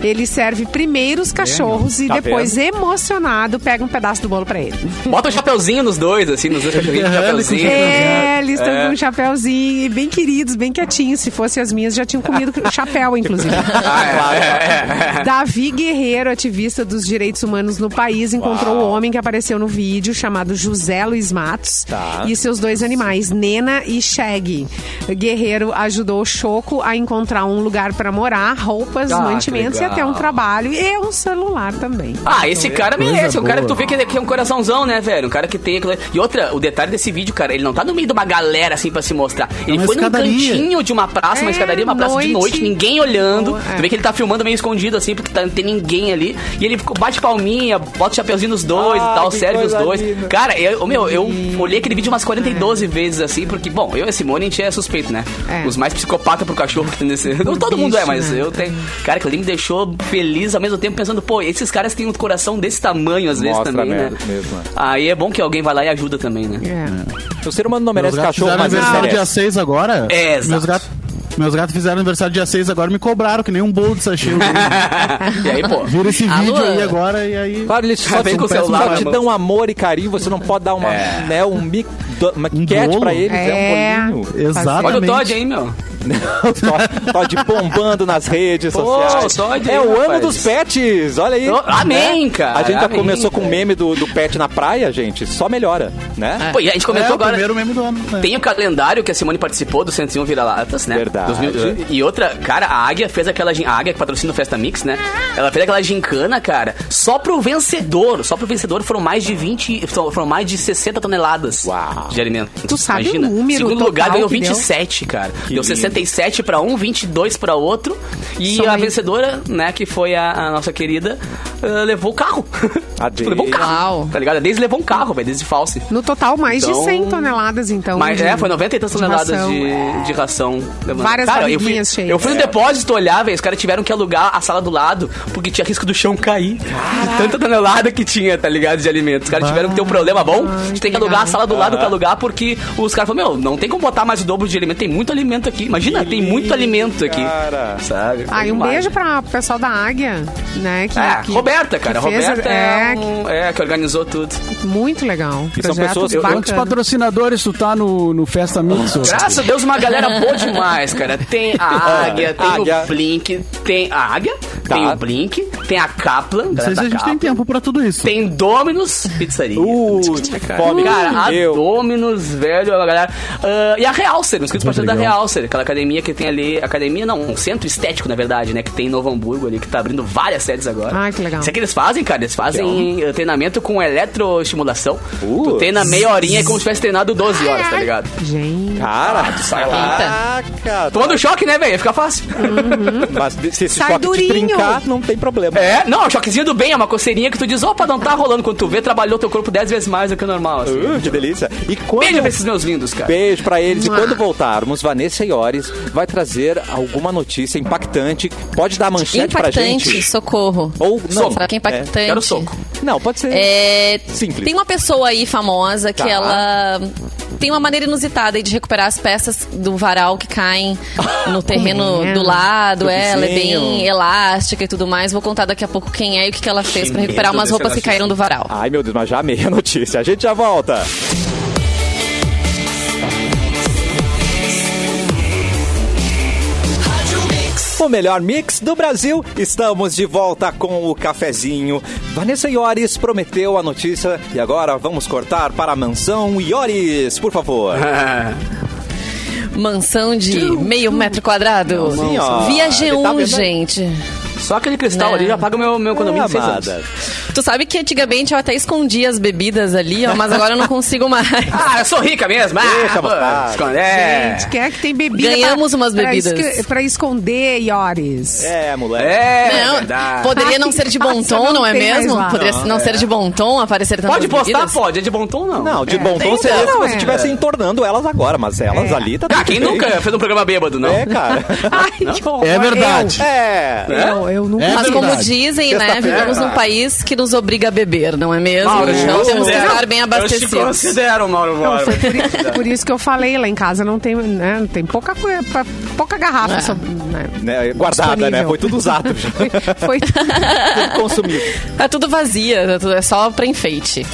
Ele serve primeiro os cachorros e Tá depois, emocionado, pega um pedaço do bolo pra ele. Bota um chapeuzinho nos dois, assim, nos dois cachorrinhos, chapeuzinho. É, eles estão É. com um chapéuzinho e bem queridos, bem quietinhos. Se fossem as minhas, já tinham comido chapéu, inclusive. Ah, é, é, é. Davi Guerreiro, ativista dos direitos humanos no país, encontrou o homem que apareceu no vídeo, chamado José Luiz Matos, Tá. e seus dois animais, Nena e Shaggy. Guerreiro ajudou o Choco a encontrar um lugar para morar, roupas, Ah, mantimentos e até um trabalho e um celular também. Ah, esse cara merece. Um cara que tu vê que, ele- que é um coraçãozão, né, velho? Um cara que tem aquilo. E outra, o detalhe desse vídeo, cara, ele não tá no meio de uma galera assim pra se mostrar. Ele uma foi num escadaria. cantinho de uma praça, uma É, escadaria, uma praça de noite. noite, ninguém olhando. Boa, é. Tu vê que ele tá filmando meio escondido assim, porque tá, não tem ninguém ali. E ele bate palminha, bota o chapeuzinho nos dois Ah, e tal, serve os dois. linda. Cara, eu, meu, eu olhei aquele vídeo umas 42 vezes assim, porque, bom, eu e a Simone, a gente é suspeito, né? É. Os mais psicopata pro cachorro que tem nesse. Não, todo bicho, mundo é, mas né? eu tenho. Cara, aquilo ali me deixou feliz ao mesmo tempo, pensando, pô, esses caras têm um coração desse tamanho às vezes Mostra também, né? mesmo, mesmo. Aí é bom que alguém vai lá e ajuda também, né? É. O ser humano não merece cachorro, mas ele aniversário dia merece. 6 agora. É, exato. Meus gatos, meus gatos fizeram aniversário dia 6 agora me cobraram, que nem um bolo de sachê. e aí, pô. Vira esse Alô? vídeo aí agora e aí. Claro, eles só, Vem te, com o celular só te dão amor e carinho, você não pode dar uma, É. né, um mic, do- uma cat bolo? pra eles, é, É. um bolinho. Exatamente. Olha o Todd aí, meu. Todd- Todd bombando nas redes Pô, sociais. Todd é o ano rapaz. dos pets, olha aí. Oh, amém, Né? cara, A gente já amém, começou com o cara. meme do, do pet na praia, gente, só melhora, né? Pô, e a gente É comentou o agora. primeiro meme do ano. né? Tem o calendário que a Simone participou do 101 Vira-Latas, né? Verdade. 2000, e outra, cara, a Águia fez aquela. A Águia que patrocina o Festa Mix, né? Ela fez aquela gincana, cara. Só pro vencedor. Só pro vencedor foram mais de 20. Foram mais de 60 toneladas Uau. de alimento. Tu sabe Imagina. o número Segundo lugar ganhou que deu? 27, cara. deu lindo. 67 pra um, 22 pra outro. E Só a aí. vencedora, né, que foi a, a nossa querida, ah, levou o carro. A Tipo, levou um carro. Uau. Tá ligado? A Daisy levou um carro, velho, desde false. No total, mais Então- de 100 toneladas, então. Mas de- é, foi 90 e tantas de toneladas ração, de, é. de ração. Várias Cara, eu fui, cheias. eu fui no depósito olhar, velho. Os caras tiveram que alugar a sala do lado porque tinha risco do chão cair. De tanta tonelada que tinha, tá ligado? De alimentos. Os caras tiveram que ter um problema bom. A gente tem que alugar a sala do lado pra alugar porque os caras falaram: Meu, não tem como botar mais o dobro de alimento. Tem muito alimento aqui. Imagina, tem muito alimento aqui. cara. Sabe? Ah, e um Demais. beijo pra pro pessoal da Águia, né? Que, É, que- Roberta, cara. que fez- Roberta é, é, um- é, que organizou tudo. muito legal. E são pessoas- eu- Quantos patrocinadores tu tá no, no Festa Mix? Graças a Deus, uma galera boa demais, cara. Tem a Águia, tem Águia. o Blink, tem a Águia, Tá. tem o Blink, tem a Kaplan, Não sei se a gente tem Kaplan, tempo pra tudo isso. tem Dominus Pizzaria. Uh, fome. Cara, a Eu. Dominus, velho, a galera. Ah, e a Realcer, inscritos parceiro da Realcer, aquela academia que tem ali. Academia não, um centro estético, na verdade, né? Que tem em Novo Hamburgo ali, que tá abrindo várias sedes agora. Ai, que legal. Isso é que eles fazem, cara. Eles fazem eh, treinamento com eletroestimulação. Uh. Tu treina meia horinha é como se tivesse treinado 12 horas, tá ligado? Gente. Cara, lá. caraca. Tomando choque, né, velho? Fica fácil. Mas se esse Sai choque durinho. Trincar, não tem problema. É, não, o choquezinho do bem é uma coceirinha que tu diz, opa, não tá rolando. Quando tu vê, trabalhou teu corpo 10 vezes mais do que o normal. Assim. Uh, que delícia. E quando... Beijo pra esses meus lindos, cara. Beijo pra eles. E quando voltarmos, Vanessa Iores vai trazer alguma notícia impactante. Pode dar manchete pra Impactante, gente? socorro. Ou não. Será que é impactante? Quero soco. Não, pode ser. É, Simples. Tem uma pessoa aí famosa que Tá. ela tem uma maneira inusitada aí de recuperar as peças do varal que caem no terreno é? do lado. Do É, ela é bem elástica e tudo mais. Vou contar daqui a pouco quem é e o que, que ela fez pra recuperar umas roupas que caíram do varal. Ai, meu Deus, mas já amei a notícia. A gente já volta. O melhor mix do Brasil. Estamos de volta com o cafezinho. Vanessa Iores prometeu a notícia e agora vamos cortar para a mansão Iores, por favor. Mansão de meio metro quadrado. Sim, ó. Via Ele tá G1, vendo? gente. Só aquele cristal Né? ali já paga o meu, meu condomínio de seis anos. amada. Tu sabe que antigamente eu até escondia as bebidas ali, ó, mas agora eu não consigo mais. Ah, eu sou rica mesmo. Deixa Ah, pô, vontade. esconde- é. Gente, quem é que tem bebida? Ganhamos pra, umas pra bebidas. esque- Pra, esconder, Iores. É, moleque. É, Não, verdade. poderia não ser de bom tom, não não é mesmo? Poderia não ser de bom tom aparecer tantas Pode postar, bebidas? pode. É de bom tom, não. Não, de bom tom seria se não, você é. estivesse entornando elas agora, mas elas É. ali tá Ah, quem bem. nunca fez um programa bêbado, não? É, cara. Ai. É verdade. É. Eu, eu, eu nunca. É Mas como dizem, né, vivemos num país que nos obriga a beber, não é mesmo? Mauro, então te temos que estar bem Eu te abastecidos. considero, Mauro Não, foi por, por isso que eu falei, lá em casa não tem, né, tem pouca, coisa- pouca garrafa É. sobre, né, Né, guardada, né? disponível. Foi tudo usado já. Foi, tudo consumido. Tá tudo vazia, tá é só pra enfeite.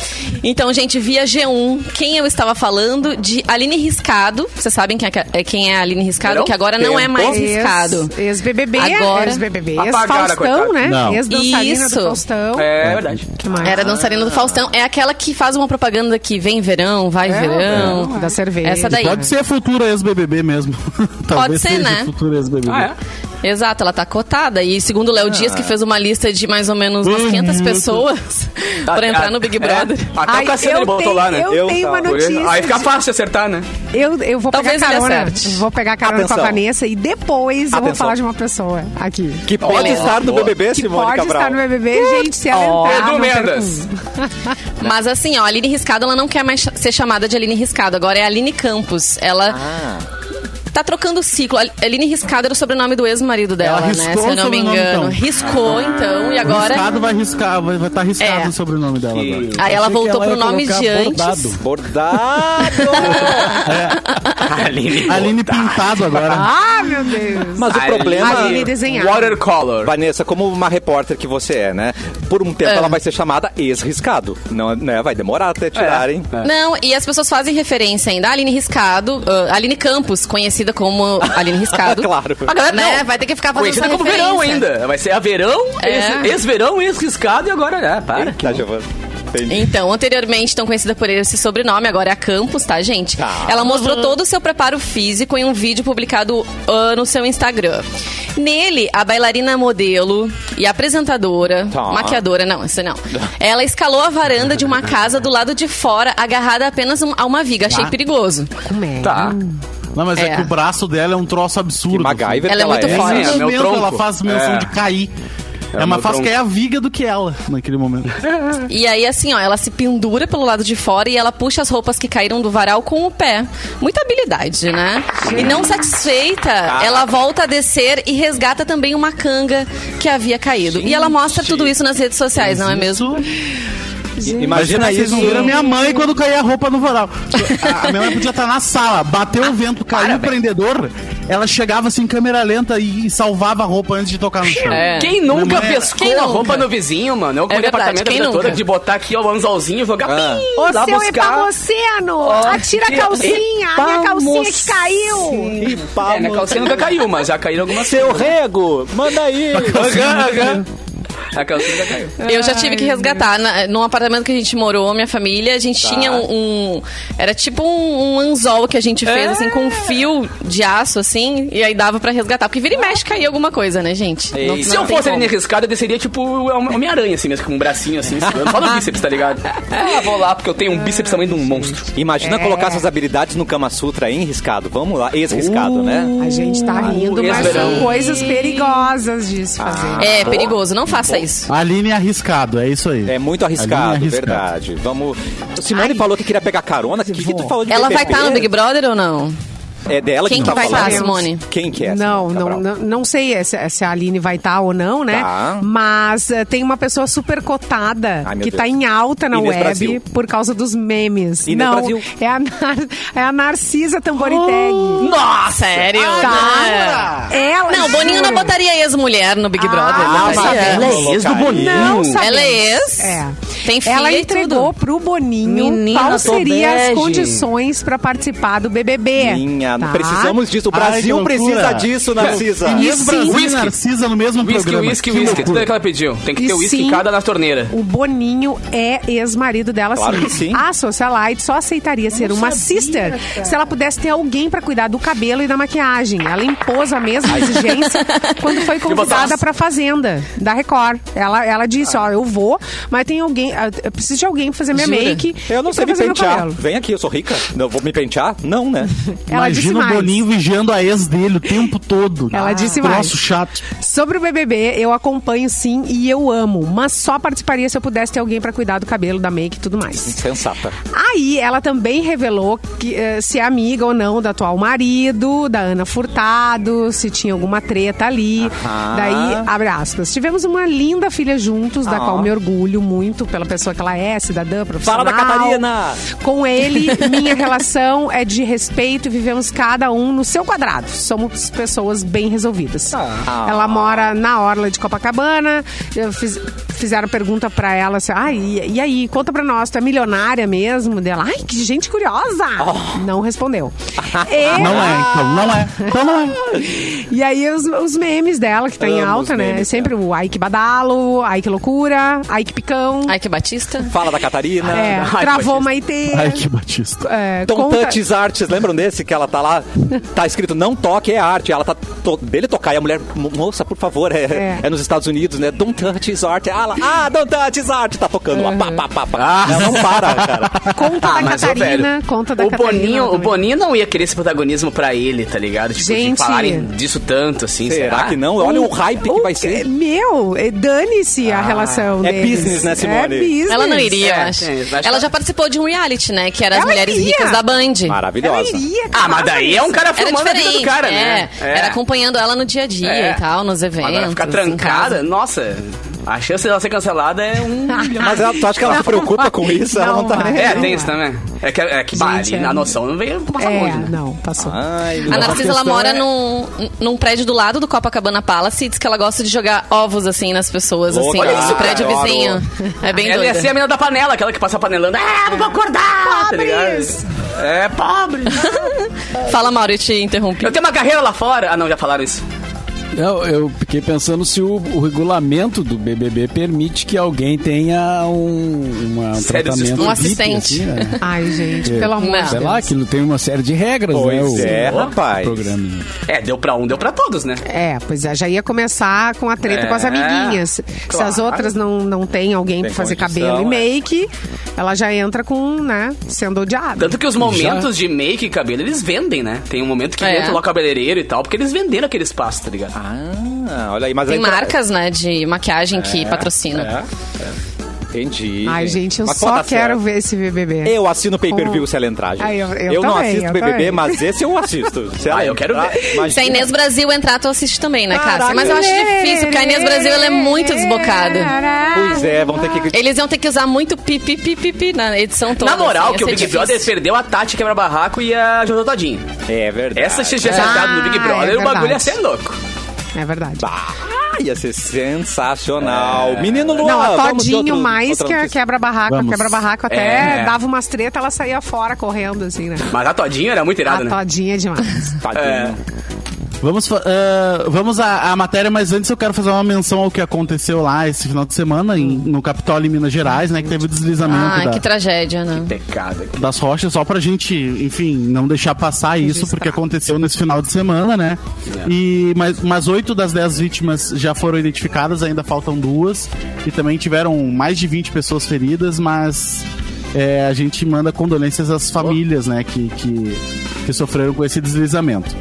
Então, gente, via G1, quem eu estava falando? De Aline Riscado. Vocês sabem quem é, é- quem é a Aline Riscado? Não? Que agora não é Tempo. mais Riscado. Ex- Ex-BBB, Agora- ex-BBB, Coitada. né? Não. Ex-dançarina Isso. do Faustão. É verdade. Que mais? Era dançarina do Faustão. É aquela que faz uma propaganda que vem verão, vai É, verão. é, da cerveja. Essa daí. Pode ser futura ex-BBB mesmo. Talvez ser, né? futura ex-BBB. Ah, é? Exato, ela tá cotada. E segundo o Léo Dias, que fez uma lista de mais ou menos umas Uhum. 500 pessoas pra entrar no Big Brother. É. Até Ai, o Cassiano botou tenho- lá, né? Eu, Eu tenho uma notícia. Aí fica fácil acertar, né? Eu, eu vou Talvez pegar carona. Vou pegar carona Atenção. com a Vanessa e depois eu vou Atenção. falar de uma pessoa aqui. Que pode Beleza. estar no. BBB, Que Simone pode Cabral. estar no BBB, gente, se ela entrar. Edu Mendes. Mas assim, ó, a Aline Riscado, ela não quer mais ser chamada de Aline Riscado. Agora é Aline Campos. Ela Ah, tá trocando o ciclo. Aline Riscado era o sobrenome do ex-marido dela, Ela né? Se eu o não me engano. então. Riscou, então, e agora... Riscado vai riscar, vai estar riscado É. o sobrenome dela Que- agora. Aí ela voltou ela pro nome de antes. bordado. bordado! Aline. Aline pintado agora. Ah, meu Deus. Mas o Aline. problema... Aline desenhada. Watercolor. Vanessa, como uma repórter que você é, né? Por um tempo É. ela vai ser chamada ex-riscado. Não, né? Vai demorar até tirarem. É. Não, e as pessoas fazem referência ainda. Aline Riscado, ah, Aline Campos, conhecida como Aline Riscado. Claro. A galera Né? não. Vai ter que ficar fazendo Conhecida como verão referência. ainda. Vai ser a verão, É. ex- ex-verão, ex-riscado e agora, é, para. Tá, Giovana. Entendi. Então, anteriormente tão conhecida por esse sobrenome, agora é a Campos, tá, gente? Tá. Ela mostrou todo o seu preparo físico em um vídeo publicado ah, no seu Instagram. Nele, a bailarina modelo e apresentadora, Tá. maquiadora, não, essa não. Ela escalou a varanda de uma casa do lado de fora, agarrada apenas a uma viga. Achei Ah. perigoso. Como é? Tá. Não, mas é. É. que o braço dela é um troço absurdo. Que MacGyver Ela é muito Nesse forte. É, meu momento, tronco. ela faz menção É. de cair. É É, mais fácil cair a viga do que ela naquele momento. E aí, assim, ó, ela se pendura pelo lado de fora e ela puxa as roupas que caíram do varal com o pé. Muita habilidade, né? E não satisfeita, ela volta a descer e resgata também uma canga que havia caído. E ela mostra tudo isso nas redes sociais, não é mesmo? Imagina vocês isso. não viram a minha mãe quando caía a roupa no varal. A a minha mãe podia estar na sala, bateu o vento, caiu o prendedor, ela chegava assim em câmera lenta e, e salvava a roupa antes de tocar no chão. É. Quem nunca pescou Quem a roupa no vizinho, mano? Eu com É o verdade, departamento a quem nunca? de botar aqui ó, o anzolzinho, jogar Ah. pim, O lá seu é pra buscar. você, Anu. Atira a calcinha. A minha calcinha que caiu. É, minha calcinha nunca caiu, mas já caíram algumas Seu rego, manda aí. A calcinha já caiu. Eu já tive que resgatar. Na, num apartamento que a gente morou, minha família, a gente Tá. tinha um, um- Era tipo um, um anzol que a gente fez, assim, com um fio de aço, assim, e aí dava pra resgatar. Porque vira e mexe cair alguma coisa, né, gente? Não- Se não eu fosse ali arriscado, eu desceria tipo Homem-Aranha, assim mesmo, com um bracinho assim, segurando. Só no bíceps, tá ligado? Ah, vou lá, porque eu tenho um bíceps também de um monstro. Imagina colocar essas habilidades no Kama Sutra em riscado. Vamos lá, ex-riscado, né? A gente tá rindo, mas são coisas perigosas de se fazer. É perigoso, não faça isso. Aline é arriscado, é isso aí. É muito arriscado, Aline é arriscado. verdade. Vamos. Simone falou que queria pegar carona. O que, que tu falou de Ela vai estar no Big Brother ou não? É dela Quem que, que tá vai falando. estar, Simone? Quem que é? Não, Simone não, não, não sei se, se a Aline vai estar ou não, né? Tá. Mas eh, tem uma pessoa super cotada Ai, que Deus. tá em alta na Inês web Brasil. por causa dos memes. Inês não, Brasil. é a, Nar é a Narcisa Tamboriteg. Nossa, sério? Tá. Ela, Não, o Boninho não botaria ex-mulher no Big Brother. Ah, não ela é ex do Boninho. Não sabemos. Ela é ex? É. Tem filha Ela e entregou tudo. pro Boninho Menina, qual tô seriam as condições pra participar do BBB. Minha, tá? precisamos disso. O Ai, Brasil que precisa disso, Narcisa. E Brasil sim. e Narcisa no mesmo Whisky, programa. whisky, Que whisky. loucura. Tudo é que ela pediu. Tem que E ter whisky sim, cada na torneira. O Boninho é ex-marido dela, Claro sim. sim. A socialite só aceitaria ser uma sister se ela pudesse ter alguém pra cuidar do cabelo e da maquiagem. Ela impôs a mesma exigência quando foi convidada botox. pra Fazenda da Record. Ela, ela disse, ó, eu vou, mas tem alguém, ah, eu preciso de alguém pra fazer minha Jura? make. Eu não sei me pentear. Vem aqui, eu sou rica. Não vou me pentear? Não, né? Ela disse Imagina o mais. Boninho vigiando a ex dele o tempo todo. Ela disse Troço mais. chato. Sobre o BBB, eu acompanho sim e eu amo, mas só participaria se eu pudesse ter alguém pra cuidar do cabelo, da make e tudo mais. Sensata. Aí ela também revelou que eh, se é amiga ou não do atual marido, da Ana Furtado, se tinha alguma treta ali. Aham. Daí, abre aspas. Tivemos uma linda filha juntos, da Ah. qual me orgulho muito pela pessoa que ela é, cidadã, profissional. Fala da Catarina! Com ele, minha relação é de respeito e vivemos cada um no seu quadrado. Somos pessoas bem resolvidas. Ah. Ela mora na orla de Copacabana. Eu fiz- fizeram pergunta pra ela assim: ah, e, e aí, conta pra nós, tu é milionária mesmo? Dela, ai, que gente curiosa! Não respondeu. E- Não é, então não é. Então não é. e aí os, os memes dela, que tá em Amo alta, os né? memes, Sempre o ai que badalo, ai que loucura, ai que picão. Ai, que Batista. Fala da Catarina. é, ai, travou Batista. Maitê. Ai, que batista. É, Don't conta- touch is art, vocês lembram desse? Que ela tá lá, tá escrito não toque é arte. Ela tá to- dele tocar e a mulher, "Mo- moça, por favor, é, É. é nos Estados Unidos, né? Don't touch is art. Ah, don't touch is art. Tá tocando lá, pá, pá, pá, pá. Ela não para, cara. Conta Ah, da ô, Catarina, velho, conta da o Catarina. Boninho, o. Boninho não ia querer esse protagonismo pra ele, tá ligado? Tipo, Gente. de falarem disso tanto, assim, será? Será que não? Olha o hype que O vai quê? ser. Meu, é, dane-se a relação é deles. business, né, Simone? É business. Ela não iria, É, acho. acho Ela que- já participou de um reality, né? Que era as Ela mulheres iria. ricas da Band. Ela Maravilhosa. iria, Ah, mas daí é um cara filmando a vida diferente, do cara, é. né? Era acompanhando ela no dia a dia É. e tal, nos eventos. Agora ficar trancada, nossa, a chance dela ser cancelada é um. Mas ela, tu acha que ela se preocupa com isso? ela não Não tá nem É, tem isso também. É que, é que bah, Gente, ali é- a noção não veio passar É, longe, né? não, passou. Ai, A Narcisa, ela mora é- num, num prédio do lado do Copacabana Palace e diz que ela gosta de jogar ovos, assim, nas pessoas, assim, Olha no isso, prédio adoro. vizinho. É bem Ela ia doida. ser a menina da panela, aquela que passa panelando. Ah, não vou acordar, tá ligado? É, pobre. Fala, Mauro, eu te interrompi. Eu tenho uma carreira lá fora. Ah, não, já falaram isso. Eu, eu fiquei pensando se o, o regulamento do BBB permite que alguém tenha um- uma um Sério, tratamento um assistente. assim, né? Ai, gente, É. pelo amor Não. de Sei Deus. lá, aquilo tem uma série de regras, Pois né? é, rapaz. programa. É, deu pra um, deu pra todos, né? É, pois é, já ia começar com a treta É, com as amiguinhas. Se claro. as outras não, não tem alguém Tem pra fazer condição, cabelo e é. make, ela já entra com, né, sendo odiada. Tanto que os momentos de make e cabelo, eles vendem, né? Tem um momento que É. entra lá o cabeleireiro e tal, porque eles venderam aquele espaço, tá ligado? Ah, olha aí, mas Tem aí marcas, né, de maquiagem que patrocinam. É, é. Entendi. Ai, gente, eu Mas, só quero certo. ver esse BBB. Eu assino pay-per-view Com- se ela entrar, gente. Ah, eu- eu não também, assisto eu BBB, também. mas esse eu assisto. Se Ah, eu quero ver. imagina. Se a Inês Brasil entrar, tu assiste também, né, Cássia? Mas eu acho difícil, porque a Inês Brasil ela é muito desbocada. Pois é, vão ter que... Eles iam ter que usar muito pipi, pipi, pipi na edição toda. Na moral, assim, que o Big ser Brother difícil. perdeu a Tati Quebra-Barraco e a Jojo Todinho. É verdade. Essa se tivesse acertado no Big Ah, Brother, é o bagulho ia ser louco. É verdade. Bah, ia ser sensacional. Menino Luan, Não, a Todinho outro- mais que a quebra-barraco. A quebra-barraco até É. dava umas treta, ela saía fora correndo, assim, né? Mas a Todinho era muito irada, a né? Todinha é demais. Tadinho. É. Vamos, ah, vamos à, à matéria, mas antes eu quero fazer uma menção ao que aconteceu lá esse final de semana em- no Capitólio em Minas Gerais, né? Que teve o deslizamento Ai, da- que tragédia, né? Pecado aqui. das rochas, só pra gente, enfim, não deixar passar isso, porque aconteceu nesse final de semana, né? E, mas, mas oito das dez vítimas já foram identificadas, ainda faltam duas. E também tiveram mais de 20 pessoas feridas, mas é, a gente manda condolências às famílias, né, que, que, que sofreram com esse deslizamento.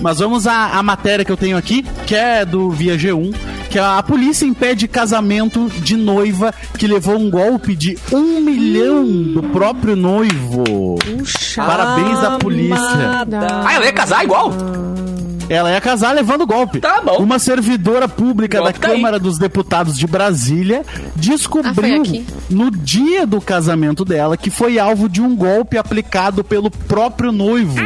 Mas vamos à, à matéria que eu tenho aqui, que é do Via G1, que a polícia impede casamento de noiva que levou um golpe de um milhão do próprio noivo. Puxa. Parabéns à polícia. Ah, ela ia casar igual? Ela ia casar levando golpe. Tá bom. Uma servidora pública Golpe da tá aí. Câmara dos Deputados de Brasília Ah, descobriu aqui. no dia do casamento dela que foi alvo de um golpe aplicado pelo próprio noivo.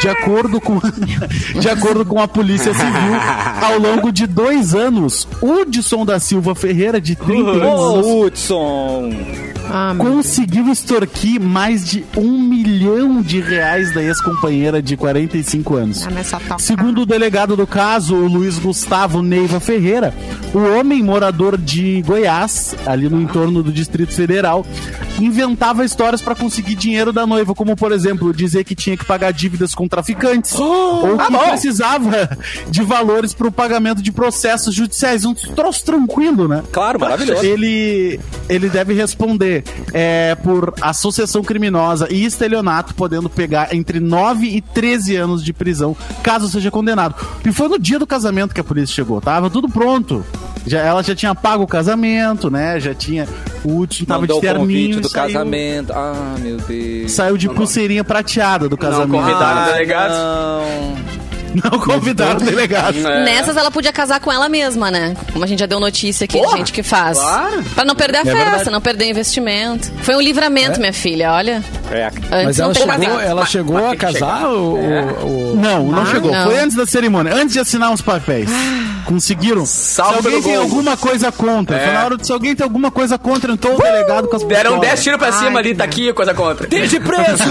De acordo, com, de acordo com a Polícia Civil, ao longo de dois anos, Hudson da Silva Ferreira, de 31 anos, Hudson. Ah, conseguiu extorquir mais de um milhão de reais da ex-companheira de 45 anos. Ah. Segundo o delegado do caso, o Luiz Gustavo Neiva Ferreira, o homem morador de Goiás, ali no entorno do Distrito Federal, inventava histórias para conseguir dinheiro da noiva, como por exemplo, dizer que tinha que pagar dívidas com traficantes ou que bom. precisava de valores para o pagamento de processos judiciais. Um troço tranquilo, né? Claro, maravilhoso. Ele, ele deve responder é, por associação criminosa e estelionato, podendo pegar entre 9 e 13 anos de prisão, caso seja condenado. E foi no dia do casamento que a polícia chegou, tava tudo pronto. Já, ela já tinha pago o casamento, né? Já tinha. O último tava Mandou de terninho. do saiu- casamento. Ah, meu Deus. Saiu de pulseirinha prateada do casamento. convidaram. Ah, delegado. não. Não convidaram o delegado. É. Nessas ela podia casar com ela mesma, né? Como a gente já deu notícia aqui Porra, de gente que faz. claro. Pra não perder a festa, verdade. não perder o investimento. Foi um livramento, minha filha, olha. É, Antes Mas ela chegou, ela mas- chegou mas a tem que casar ou, ou- Não, não Ah, chegou. não. Foi antes da cerimônia, antes de assinar os papéis. Conseguiram. Salve se alguém tem gol. alguma coisa contra, É. foi na hora de se alguém tem alguma coisa contra, entrou o delegado com as Deram pistolas. 10 tiros pra Ai, cima ali, tá aqui, coisa contra. Desde preso!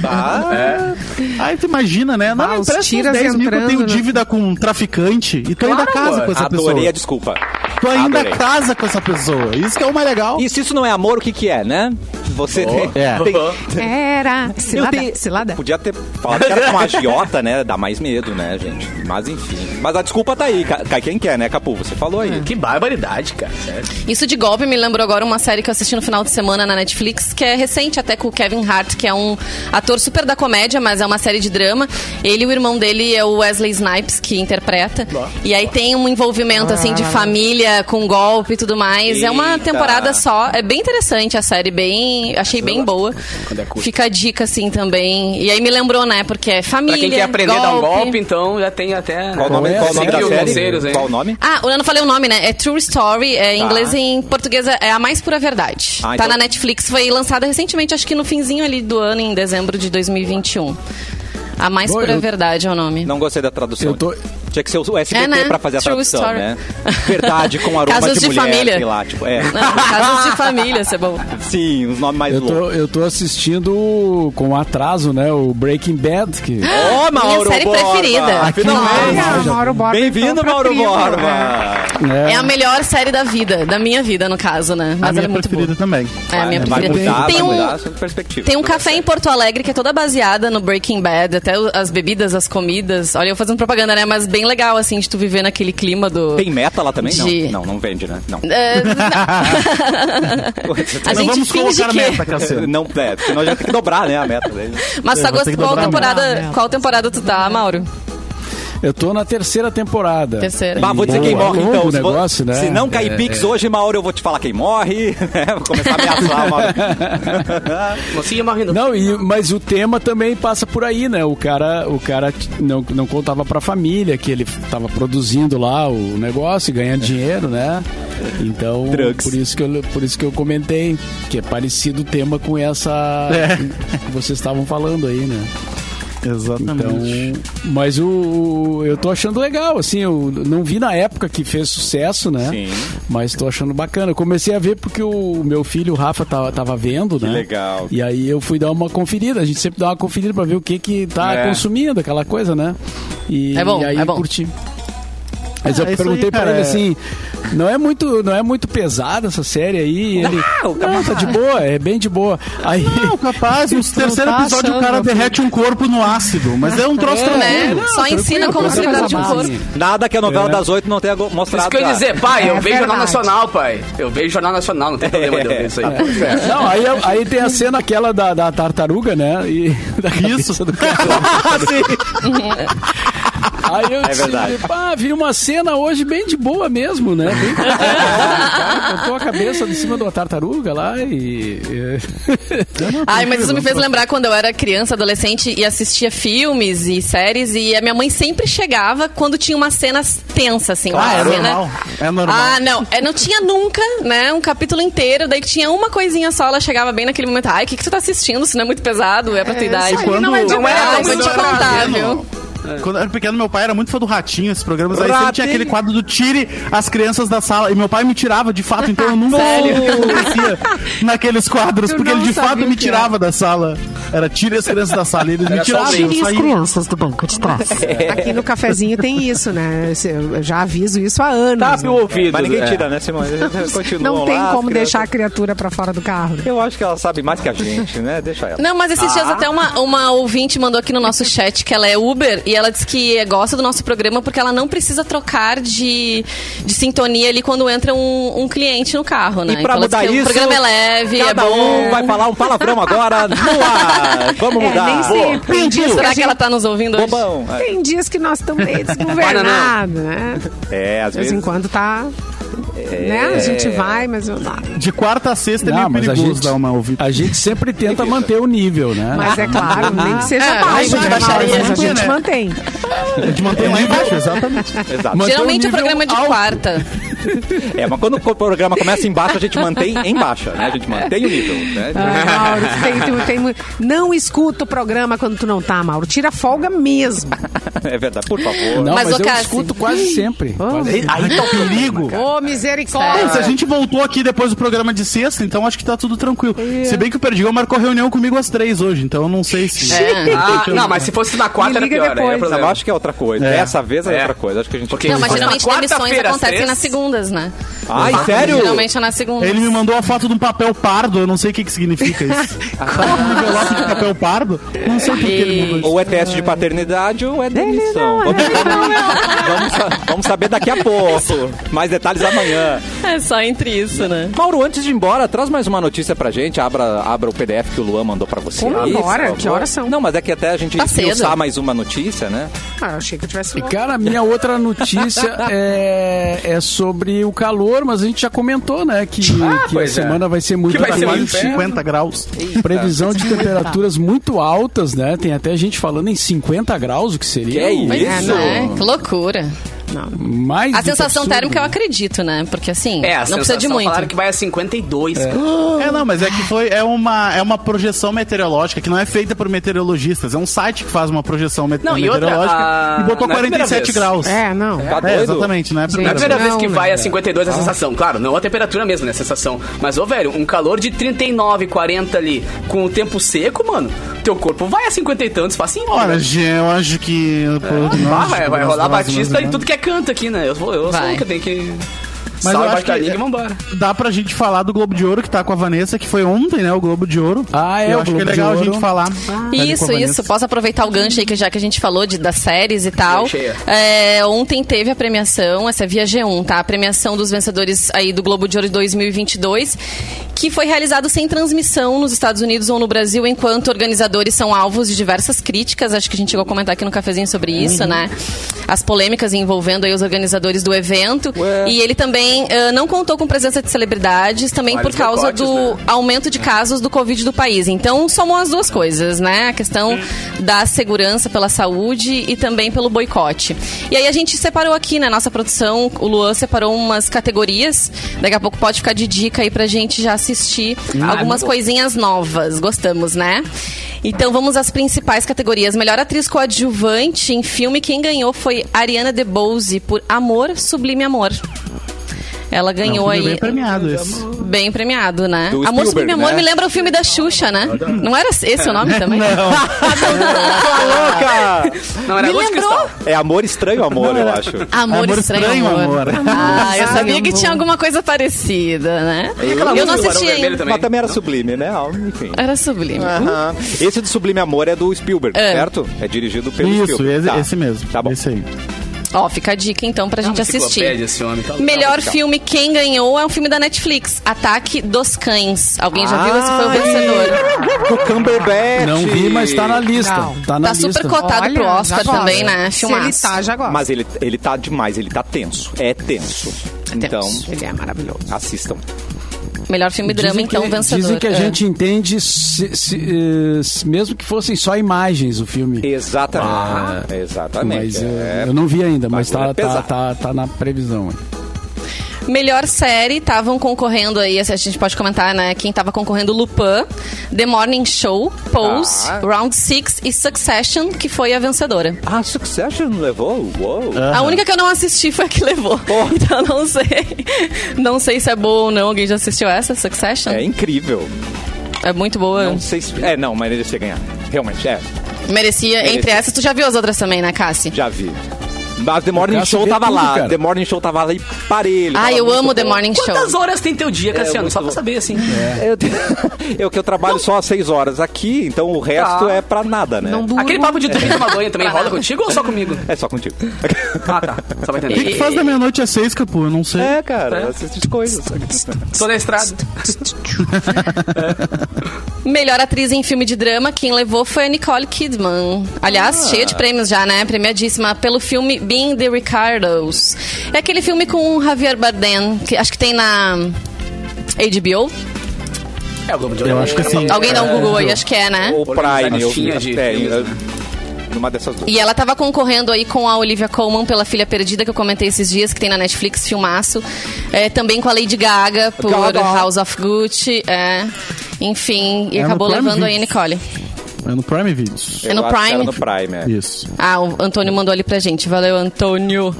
tá. Aí tu imagina, né? Não, Ah, os tiras 10 mil que eu entrando, tenho né? dívida com um traficante e tu ainda Claro, casa com essa Adorei pessoa. a desculpa. Tu ainda Adorei. casa com essa pessoa. Isso que é o mais legal. E se isso não é amor, o que que é, né? Você tem... É. tem- Era. Cilada, tenho- cilada. Podia ter falado que era com a agiota, né? Dá mais medo, né, gente? Mas enfim. Mas a desculpa tá aí, ca- cai quem quer, né, Capu? Você falou aí. Que barbaridade, cara. Sério. Isso de golpe me lembrou agora uma série que eu assisti no final de semana na Netflix, que é recente até com o Kevin Hart, que é um ator super da comédia, mas é uma série de drama. Ele e o irmão dele é o Wesley Snipes, que interpreta. E aí tem um envolvimento, assim, de família com golpe e tudo mais. É uma Eita. temporada só. É bem interessante a série, bem... Achei bem boa. Quando é. Fica a dica, assim, também. E aí me lembrou, né, porque é família, Pra quem quer aprender a dar um golpe, então já tem até. Qual o nome, é? qual o nome da série? conselhos, hein? Qual o nome? Ah, eu não falei o nome, né? É True Story, é em Tá. inglês e em português é A Mais Pura Verdade. Ah, tá então- na Netflix, foi lançada recentemente, acho que no finzinho ali do ano, em dezembro de 2021. A Mais Bom, Pura eu- Verdade é o nome. Não gostei da tradução. Eu tô, Tinha que ser o SBT É, né? pra fazer a True tradução, story. né? Verdade com aroma Casas de de mulher, família. sei lá, tipo, é. Não, Casas de família, isso é bom. Sim, os nomes mais Eu tô, loucos. eu tô assistindo com atraso, né? O Breaking Bad, que Ô, Mauro série Borba! preferida. Finalmente! Olha, Mauro Borba Bem-vindo, entrou pra Mauro Borba! é, É a melhor série da vida, da minha vida, no caso, né? A Mas minha ela é muito boa. preferida também. É a minha vai preferida. mudar, tem um, mudar. Tem um café em Porto Alegre que é toda baseada no Breaking Bad, até as bebidas, as comidas. Olha, eu fazendo propaganda, né? Mas bem legal, assim, de tu viver naquele clima do. Tem meta lá também? De- Não, não, não vende, né? Não. É, não. a Não gente vamos finge colocar que. meta, Cassiano. Não, é, senão já tem que dobrar, né, a meta dele. Mas É, tá vou ter gost... que qual a temporada? Qual temporada tu tá, Mauro? Eu tô na terceira temporada. Terceira. Bah, vou dizer Boa, quem morre, então. o Se negócio, né? Se não cair É, Pix é. hoje, Mauro, eu vou te falar quem morre. né? Vou começar a ameaçar, Mauro. Mocinha morrendo. Não, e, mas o tema também passa por aí, né? O cara, o cara não, não contava pra família que ele tava produzindo lá o negócio e ganhando dinheiro, né? Então, Drugs. por isso, que eu, por isso que eu comentei que é parecido o tema com essa É. que vocês estavam falando aí, né? Exatamente. Então, mas o, o- eu tô achando legal, assim, eu não vi na época que fez sucesso, né? Sim. Mas tô achando bacana. Eu comecei a ver porque o meu filho, o Rafa, tava, tava vendo, né? legal. E aí eu fui dar uma conferida. A gente sempre dá uma conferida pra ver o que que tá É. consumindo, aquela coisa, né? E, É bom, e aí é bom. curti. Mas É, eu isso perguntei aí, pra cara, ele é- assim, não é muito, não é muito pesada essa série aí? Ele, não, tá de boa, é bem de boa. Aí, Não, capaz, no terceiro tá episódio o achando, cara meu derrete um corpo no ácido, mas é um troço né? tranquilo. Só ensina como se derrete um corpo. Nada que a novela É. das oito não tenha mostrado. Isso que eu ia dizer, pai, eu É vejo Jornal. Nacional, pai. Eu vejo Jornal Nacional, não tem problema de eu ver isso aí. Não, aí, aí tem a cena aquela da, da tartaruga, né? E da Isso. do cara. Aí eu disse, verdade. pá, vi uma cena hoje bem de boa mesmo, né? Bem... botou a cabeça de cima de uma tartaruga lá e... Ai, mas isso me fez lembrar quando eu era criança, adolescente e assistia filmes e séries e a minha mãe sempre chegava quando tinha umas cenas tensas, assim. Ah, é uma cena- normal. É normal. Ah, não. É, não tinha nunca, né? Um capítulo inteiro. Daí que tinha uma coisinha só, ela chegava bem naquele momento. Ai, o que, que tu tá assistindo? Se não é muito pesado, é pra tua idade. isso aí não é de não é, verdade, vou te isso era contar, pequeno. Viu? Quando eu era pequeno, meu pai era muito fã do Ratinho, esses programas. Aí sempre tinha aquele quadro do tire as crianças da sala. E meu pai me tirava, de fato, então eu nunca acontecia naqueles quadros, Tu porque ele de fato me tirava da sala. Era tire as crianças da sala. E eles me Era só tiravam. eu bem. saía. crianças do banco de trás. Aqui no cafezinho tem isso, né? Eu já aviso isso há anos. Tá, né? ouvido. Mas ninguém é. tira, né, Simone? Não tem lá, as como crianças- deixar a criatura pra fora do carro. Eu acho que ela sabe mais que a gente, né? Deixa ela. Não, mas esses dias até uma, uma ouvinte mandou aqui no nosso chat que ela é Uber e ela disse que gosta do nosso programa porque ela não precisa trocar de, de sintonia ali quando entra um, um cliente no carro, né? E pra disse mudar isso, o programa é leve, é Cada bom. um vai falar um palavrão agora no ar. Vamos É, mudar. nem sempre. Tem dias, Será que ela tá nos ouvindo hoje? Bobão. tem dias que nós estamos meio desgovernados, né? É, às De vez vezes. em quando tá. Né? A gente vai, mas eu não. De quarta a sexta é Não, meio mas a perigoso gente, dar uma ouvida. a gente sempre tenta manter o nível, né? Mas é claro, nem que seja É, baixo, a gente né? Mas a gente né? mantém. A gente mantém lá embaixo, exatamente. Exato. Geralmente o o programa é de alto. quarta. É, mas quando o programa começa embaixo, a gente mantém em baixa, né? A gente mantém o nível, né? Ah, Mauro, tem, tem não escuta o programa quando tu não tá, Mauro. Tira folga mesmo. É verdade, por favor. Não, Mas, mas, eu Cassi. escuto quase sempre. Quase- Aí tá o perigo. Ô, Bom, misericórdia. se a gente voltou aqui depois do programa de sexta, então acho que tá tudo tranquilo. Se bem que o Perdigão marcou reunião comigo às três hoje, então eu não sei se. É. Ah, não, mas se fosse na quarta era pior. Depois. é eu acho que é outra coisa. É. Dessa vez é, É. outra coisa. Acho que a gente. Porque- Não, mas geralmente demissões acontecem três? nas segundas, né? Ai, sério? Geralmente é nas segundas. Ele me mandou a foto de um papel pardo, eu não sei o que, que significa isso. um envelope de papel pardo? Não sei por que ele mandou isso. Ou é teste de paternidade ou é demissão. Vamos, vamos sa- vamos saber daqui a pouco. Mais detalhes amanhã. É só entre isso, né? Mauro, antes de ir embora, traz mais uma notícia pra gente. Abra, abra o PDF que o Luan mandou pra você. Como agora? Que horas são? Não, mas é que até a gente Tá mais uma notícia, né? Ah, eu achei que eu tivesse. E, cara, a minha outra notícia é, é sobre o calor, mas a gente já comentou, né? Que, que a é. semana vai ser muito Que vai ser quente. muito inferno. 50 graus. Previsão de temperaturas muito altas, né? Tem até gente falando em 50 graus, o que seria. Que é isso? É, né? Que loucura. Não. Mais A sensação absurdo. térmica eu acredito, né? Porque assim, É, não precisa de muito. falaram que vai a 52. cara. É, não, mas é que foi é uma, é uma projeção meteorológica que não é feita por meteorologistas. É um site que faz uma projeção met- Não, e outra, meteorológica a- e botou não é a primeira 47 vez. graus. É, não. Tá É, exatamente, não é a Não é a primeira vez. que Não, vai né? a 52 a sensação. Claro, não a temperatura mesmo, né? A sensação. Mas, ô, velho, um calor de 39, 40 ali, com o tempo seco, mano, teu corpo vai a 50 e tantos, facinho. Olha, velho. Gê, eu acho que... pô, Ah, vai, vai rolar Batista e tudo que é canto aqui, né? Eu, vou, eu sou que tem que. Mas Sal eu embaixo acho da que língua e vambora. dá pra gente falar do Globo de Ouro que tá com a Vanessa, que foi ontem, né? O Globo de Ouro. Ah, é, Eu o acho que é Globo de legal a gente falar. ali com Isso, isso. Posso aproveitar o gancho aí, que já que a gente falou de, das séries e tal. É, ontem teve a premiação, essa é via G1, tá? A premiação dos vencedores aí do Globo de Ouro de 2022, que foi realizado sem transmissão nos Estados Unidos ou no Brasil, enquanto organizadores são alvos de diversas críticas. Acho que a gente chegou a comentar aqui no cafezinho sobre isso, né? As polêmicas envolvendo aí os organizadores do evento. Ué. E ele também ah, não contou com presença de celebridades, também Vários por causa boicotes, do né? aumento de casos do Covid do país. Então, somam as duas coisas, né? A questão da segurança pela saúde e também pelo boicote. E aí a gente separou aqui na nossa produção, o Luan separou umas categorias. Daqui a pouco pode ficar de dica aí pra gente já assistir algumas coisinhas novas. Gostamos, né? Então vamos às principais categorias. Melhor atriz coadjuvante em filme, quem ganhou foi Ariana DeBose por Amor, Sublime Amor. Ela É um ganhou filme aí. bem premiado esse. Bem premiado, né? Do Amor Spielberg, Sublime Amor né? me lembra o filme da Xuxa, né? Não era esse o nome também? louca! Não, era Me lembrou? É amor estranho amor, eu acho. Amor, Amor Estranho, Estranho, Amor. Amor. Ah, eu sabia que tinha alguma coisa parecida, né? aquela Eu não música do assisti ainda. também. Mas também era sublime, né? Ah, Enfim. Era sublime. Esse do Sublime Amor é do Spielberg, É. certo? É dirigido pelo Isso, Spielberg. esse, Tá. esse mesmo. Tá bom. Esse aí. Ó, fica a dica então pra gente assistir. Esse homem. Tá- Melhor Tá, tá. filme, quem ganhou é um filme da Netflix, Ataque dos Cães. Alguém já viu? Esse foi o vencedor. Do Cumberbatch. Não vi, mas tá na lista. Não. Tá na Tá lista. super cotado pro Olha, Oscar já gosto. também, né? Se ele Filmaço. tá, já gosta. Mas ele, ele tá demais, ele tá tenso. É tenso. Então, Ele é maravilhoso. assistam. Melhor filme drama, Dizem então, que, vencedor. Dizem que a É. gente entende, se- se- eh, se- mesmo que fossem só imagens o filme. Exatamente. Exatamente. Mas eu, é. eu não vi ainda, mas tá, é tá, tá, tá na previsão. Melhor série, estavam concorrendo aí, a gente pode comentar, né? Quem tava concorrendo, Lupin, The Morning Show, Pose, Ah. Round Six e Succession, que foi a vencedora. Ah, Succession levou? Uou. A única que eu não assisti foi a que levou. Então não sei. Não sei se é boa ou não. Alguém já assistiu essa, Succession? É incrível. É muito boa. Não sei se... É, não, mas ele ia ganhar. Realmente, é. Merecia, entre Merecia. essas. Tu já viu as outras também, né, Cassi? Já vi. Mas The Morning Show tava tudo, lá. cara. The Morning Show tava lá e parei. ele Ah, eu amo The. Morning Show. Quantas horas tem teu dia, Cassiano? muito Só pra bom. saber, assim. Eu, eu que eu trabalho só às seis horas aqui, então o resto Tá. é pra nada, né? Não. Aquele papo de dormir e tomar banho também rola contigo ou só comigo? É só contigo. Ah, tá. Só vai O que, entender. que faz da meia-noite às seis, Capu? Eu não sei. É, cara, assiste coisas. Tô na estrada. Melhor atriz em filme de drama, quem levou foi a Nicole Kidman. Aliás, cheia de prêmios já, né? Premiadíssima pelo filme Being the Ricardos. É aquele filme com o Javier Bardem, que acho que tem na HBO. É o Globo de Ouro. Eu acho que sim. Alguém dá um Google aí, acho que é, né? O Prime, eu vi. Organizadinha de É, filmes, eu- né? Numa dessas duas. E ela tava concorrendo aí com a Olivia Colman pela Filha Perdida, que eu comentei esses dias, que tem na Netflix, filmaço. É, também com a Lady Gaga por Gaga. House of Gucci. É. Enfim, e É acabou Prime levando aí a. Nicole. É no Prime Videos. É no Prime? No Prime, é. Isso. Ah, o Antônio mandou ali pra gente. Valeu, Antônio.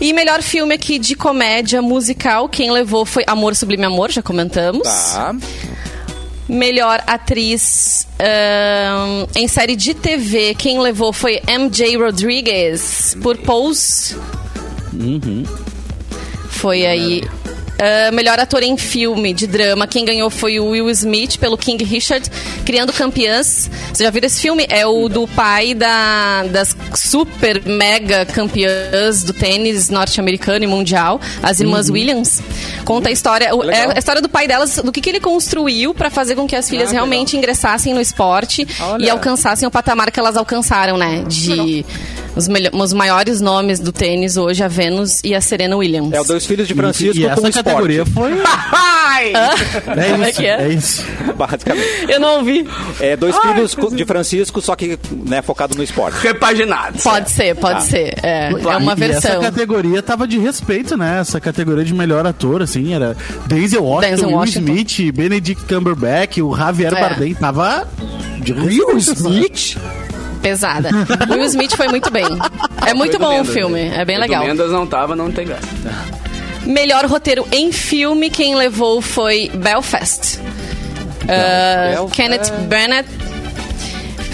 E melhor filme aqui de comédia musical, quem levou foi Amor Sublime Amor, já comentamos. Tá. Melhor atriz ahn, em série de TV, quem levou foi MJ Rodriguez por Pose. Foi aí. Ah, melhor ator em filme de drama, quem ganhou foi o Will Smith pelo King Richard, Criando Campeãs. Você já viu esse filme? É o do pai da- das super mega campeãs do tênis norte-americano e mundial, as irmãs Williams. Conta a história, é Legal. a história do pai delas, do que, que ele construiu para fazer com que as filhas Ah, realmente ingressassem no esporte Olha. e alcançassem o patamar que elas alcançaram, né? De os, os maiores nomes do tênis hoje, a Venus e a Serena Williams. É o Dois Filhos de Francisco e essa com esporte. categoria foi. Ai! É Como é isso, que é? é isso. Basicamente. Eu não ouvi. É dois filhos de Francisco, só que né, focado no esporte. Repaginado. Pode ser, pode ser. É, é uma E essa versão. categoria tava de respeito, né? Essa categoria de melhor ator, assim, era Denzel Washington, Denzel Will Washington. Smith, Benedict Cumberbatch, o Javier É. Bardem, tava de Will? Smith? Pesada. Will Smith foi muito bem. É muito bom o filme, é bem legal. Mendes não tava, não tem graça. Melhor roteiro em filme, quem levou foi Belfast. Ah, Belfast. Kenneth Branagh.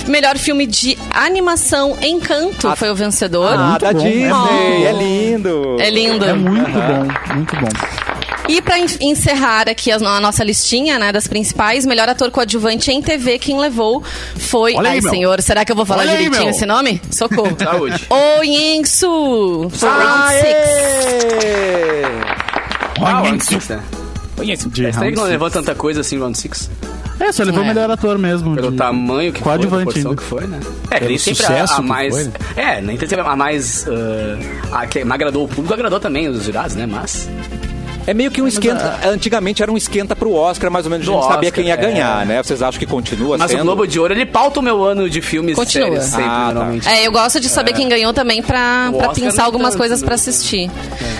Melhor filme de animação, Encanto, foi o vencedor. Ah, da bom, Disney. bom. É lindo. É lindo. É muito bom, muito bom. E pra en- encerrar aqui a, no- a nossa listinha, né, das principais, melhor ator coadjuvante em TV, quem levou foi. Olha aí, Ai, meu. senhor, será que eu vou falar Olha aí, direitinho meu. esse nome? Socorro. Saúde. O Yinsu. Foi round six. Ah, Round Six, né? De Essa aí Round que não Six. levou tanta coisa assim, Round Six. É, só levou o É. melhor ator mesmo. Pelo de- tamanho que foi, a Coadjuvante proporção ainda. que foi, né? É, nem sempre a, sucesso a que mais... foi, né? É, nem sempre a mais... ah, a que me agradou o público, agradou também os jurados, né? Mas... É meio que um esquenta. Antigamente era um esquenta pro Oscar, mais ou menos a gente sabia Oscar, quem ia é. ganhar, né? Vocês acham que continua Mas sendo? o Globo de Ouro, ele pauta o meu ano de filmes Continua. e séries sempre, Ah, tá. normalmente. É, eu gosto de saber quem ganhou também pra, pra pensar algumas tanto, coisas né? pra assistir.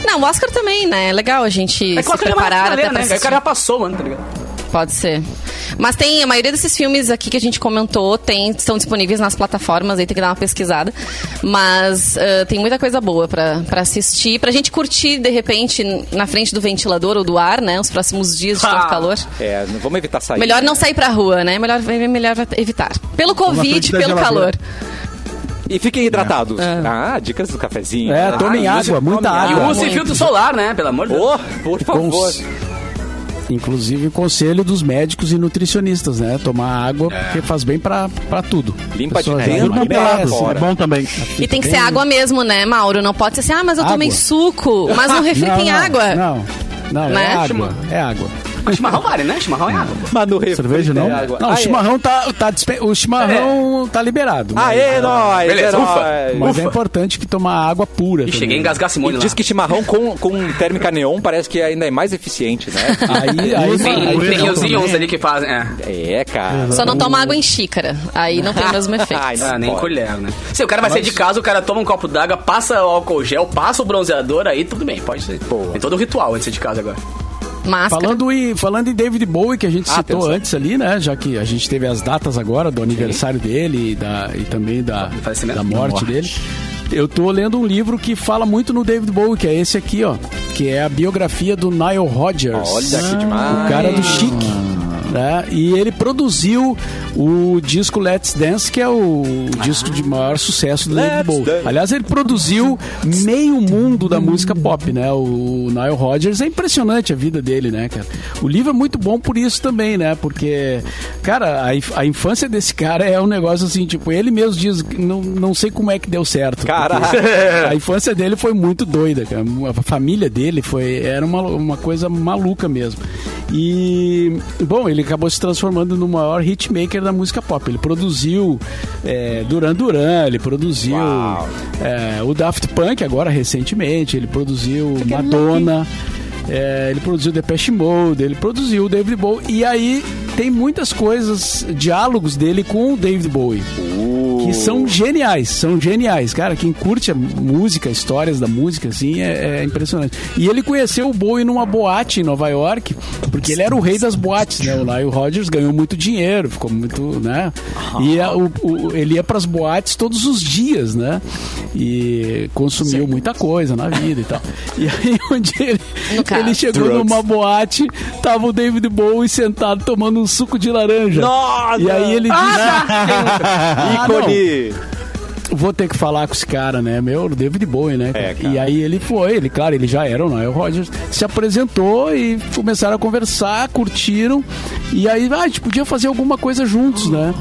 Não, o Oscar também, né? É legal a gente É se Oscar já é preparar até finaleira, pra né? assistir. O cara já passou o ano, tá ligado? Pode ser. Mas tem, a maioria desses filmes aqui que a gente comentou tem, estão disponíveis nas plataformas, aí tem que dar uma pesquisada. Mas ah, tem muita coisa boa pra, pra assistir, pra gente curtir, de repente, na frente do ventilador ou do ar, né? Os próximos dias de tanto Ah. calor. É, não- vamos evitar sair. Melhor não sair pra rua, né? Melhor, melhor evitar. Pelo Covid, pelo calor. E fiquem hidratados. Ah, dicas do cafezinho. É, né? tomem Ah, água, use- muita tomem E água. use muito. filtro solar, né? Pelo amor de Deus. Oh, por favor. Cons- Inclusive o conselho dos médicos e nutricionistas, né? Tomar água porque faz bem pra, pra tudo. Limpa de dentro, fora. é bom também. E tem que ser água mesmo, né, Mauro? Não pode ser assim, ah, mas eu tomei Água. suco. Mas no refri Não, tem não, água. Não, não, Né? é água. É água. Mas chimarrão vale, né? Chimarrão é água. Mas no refri Cerveja, não? tem água. Não, o é. chimarrão tá, tá o chimarrão tá liberado. mas- Aê, nós! Beleza, é ufa. Mas Ufa. é importante que tomar água pura. E também. cheguei a engasgar a Simone E lá. diz que chimarrão com, com térmica neon parece que ainda é mais eficiente, né? Aí, aí, Tem, Aí tem não, os íons ali que fazem. É. É, cara. Só não toma água em xícara. Aí não tem o mesmo efeito. Ai, não Ah, nem pode. colher, né? Se o cara vai sair de casa, o cara toma um copo d'água, passa o álcool gel, passa o bronzeador, aí tudo bem, pode ser. Boa. Tem todo o ritual antes de sair de casa agora. Máscara. Falando em, falando em David Bowie, que a gente Ah, citou antes ali, né? Já que a gente teve as datas agora do aniversário dele e, da, e também da, da morte, Da morte. dele. Eu tô lendo um livro que fala muito no David Bowie, que é esse aqui, ó. Que é a biografia do Nile Rodgers. Olha que demais. O cara do Chic. Né? E ele produziu o disco Let's Dance, que é o disco de maior sucesso do David Bowie. Aliás, ele produziu meio mundo da música pop, né? O Nile Rodgers é impressionante a vida dele, né, cara? O livro é muito bom por isso também, né? Porque, cara, a, a infância desse cara é um negócio assim, tipo, ele mesmo diz, não, não sei como é que deu certo. Porque A infância dele foi muito doida, cara. A família dele foi, era uma, uma coisa maluca mesmo. E, bom, ele acabou se transformando no maior hitmaker da música pop. Ele produziu é, Duran Duran, ele produziu é, o Daft Punk agora recentemente, ele produziu Madonna, é, ele produziu Depeche Mode, ele produziu o David Bowie. E aí tem muitas coisas, diálogos dele com o David Bowie. Que são geniais, são geniais. Cara, quem curte a música, histórias da música, assim, é, é impressionante. E ele conheceu o Bowie numa boate em Nova York, porque ele era o rei das boates, né? O Lyle Rodgers ganhou muito dinheiro, ficou muito, né? E a- o- o- ele ia pras boates todos os dias, né? E consumiu muita coisa na vida e tal. E aí, um dia ele, ele chegou Drugs. numa boate, tava o David Bowie sentado tomando um suco de laranja. Nossa! E aí ele disse... Ah, não. Ícone! Vou ter que falar com esse cara, né? Meu, o David Bowie, né? É. E aí ele foi, ele, claro, ele já era o Nile Rodgers, se apresentou e começaram a conversar, curtiram. E aí, ah, a gente podia fazer alguma coisa juntos, né?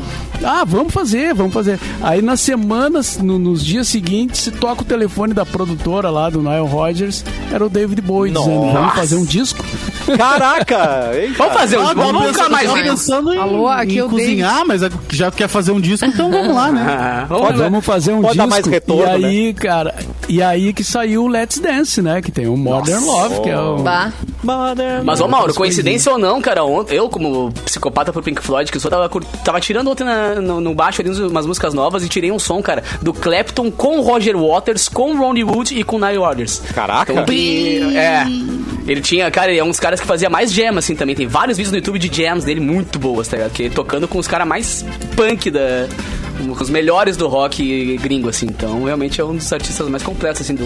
Ah, vamos fazer, vamos fazer. Aí nas semanas, no- nos dias seguintes, se toca o telefone da produtora lá do Nile Rodgers, era o David Bowie dizendo, vamos Nossa. fazer um disco. Caraca! Eita. Vamos fazer um Ah, vamos nunca pensando- mais pensando em, Alô, aqui em é cozinhar, mas já quer fazer um disco, então vamos lá, né? Ah, Pode, vamos vamos fazer um Pode dar disco. mais retorno, e aí, cara, e aí que saiu o Let's Dance, né? Que tem o Modern Love, que é o, Bah. Modern. Mas, ô Mauro, coincidência ou não, cara, ontem, eu, como psicopata pro Pink Floyd, que eu só tava, tava tirando ontem na- no, no baixo ali umas músicas novas e tirei um som, cara, do Clapton com o Roger Waters, com o Ronnie Wood e com o Nile Rodgers. Caraca. Então, e- é. Ele tinha, cara, ele é um dos caras que fazia mais jam, assim, também. Tem vários vídeos no YouTube de jams dele muito boas, tá ligado? Que ele tocando com os caras mais punk da. Os melhores do rock gringo, assim. Então, realmente é um dos artistas mais completos, assim, do.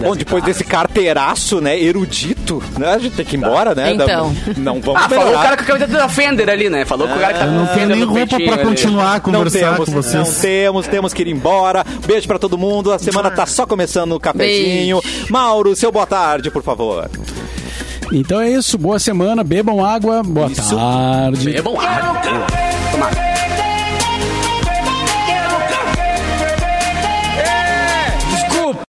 Bom, depois desse carteiraço, né, erudito, né, a gente tem que ir embora, né? Então. Da- Não vamos Ah, falou o melhorar. cara com a camiseta da Fender ali, né? Falou com o cara que tá com Não a tenho Fender nem no roupa pra ali. continuar a Não conversar temos, com vocês. não temos, temos que ir embora. Beijo pra todo mundo. A semana tá só começando o cafezinho. Mauro, seu boa tarde, por favor. Então é isso. Boa semana. Bebam água. Boa Isso. tarde. Bom. Ah, Tomara.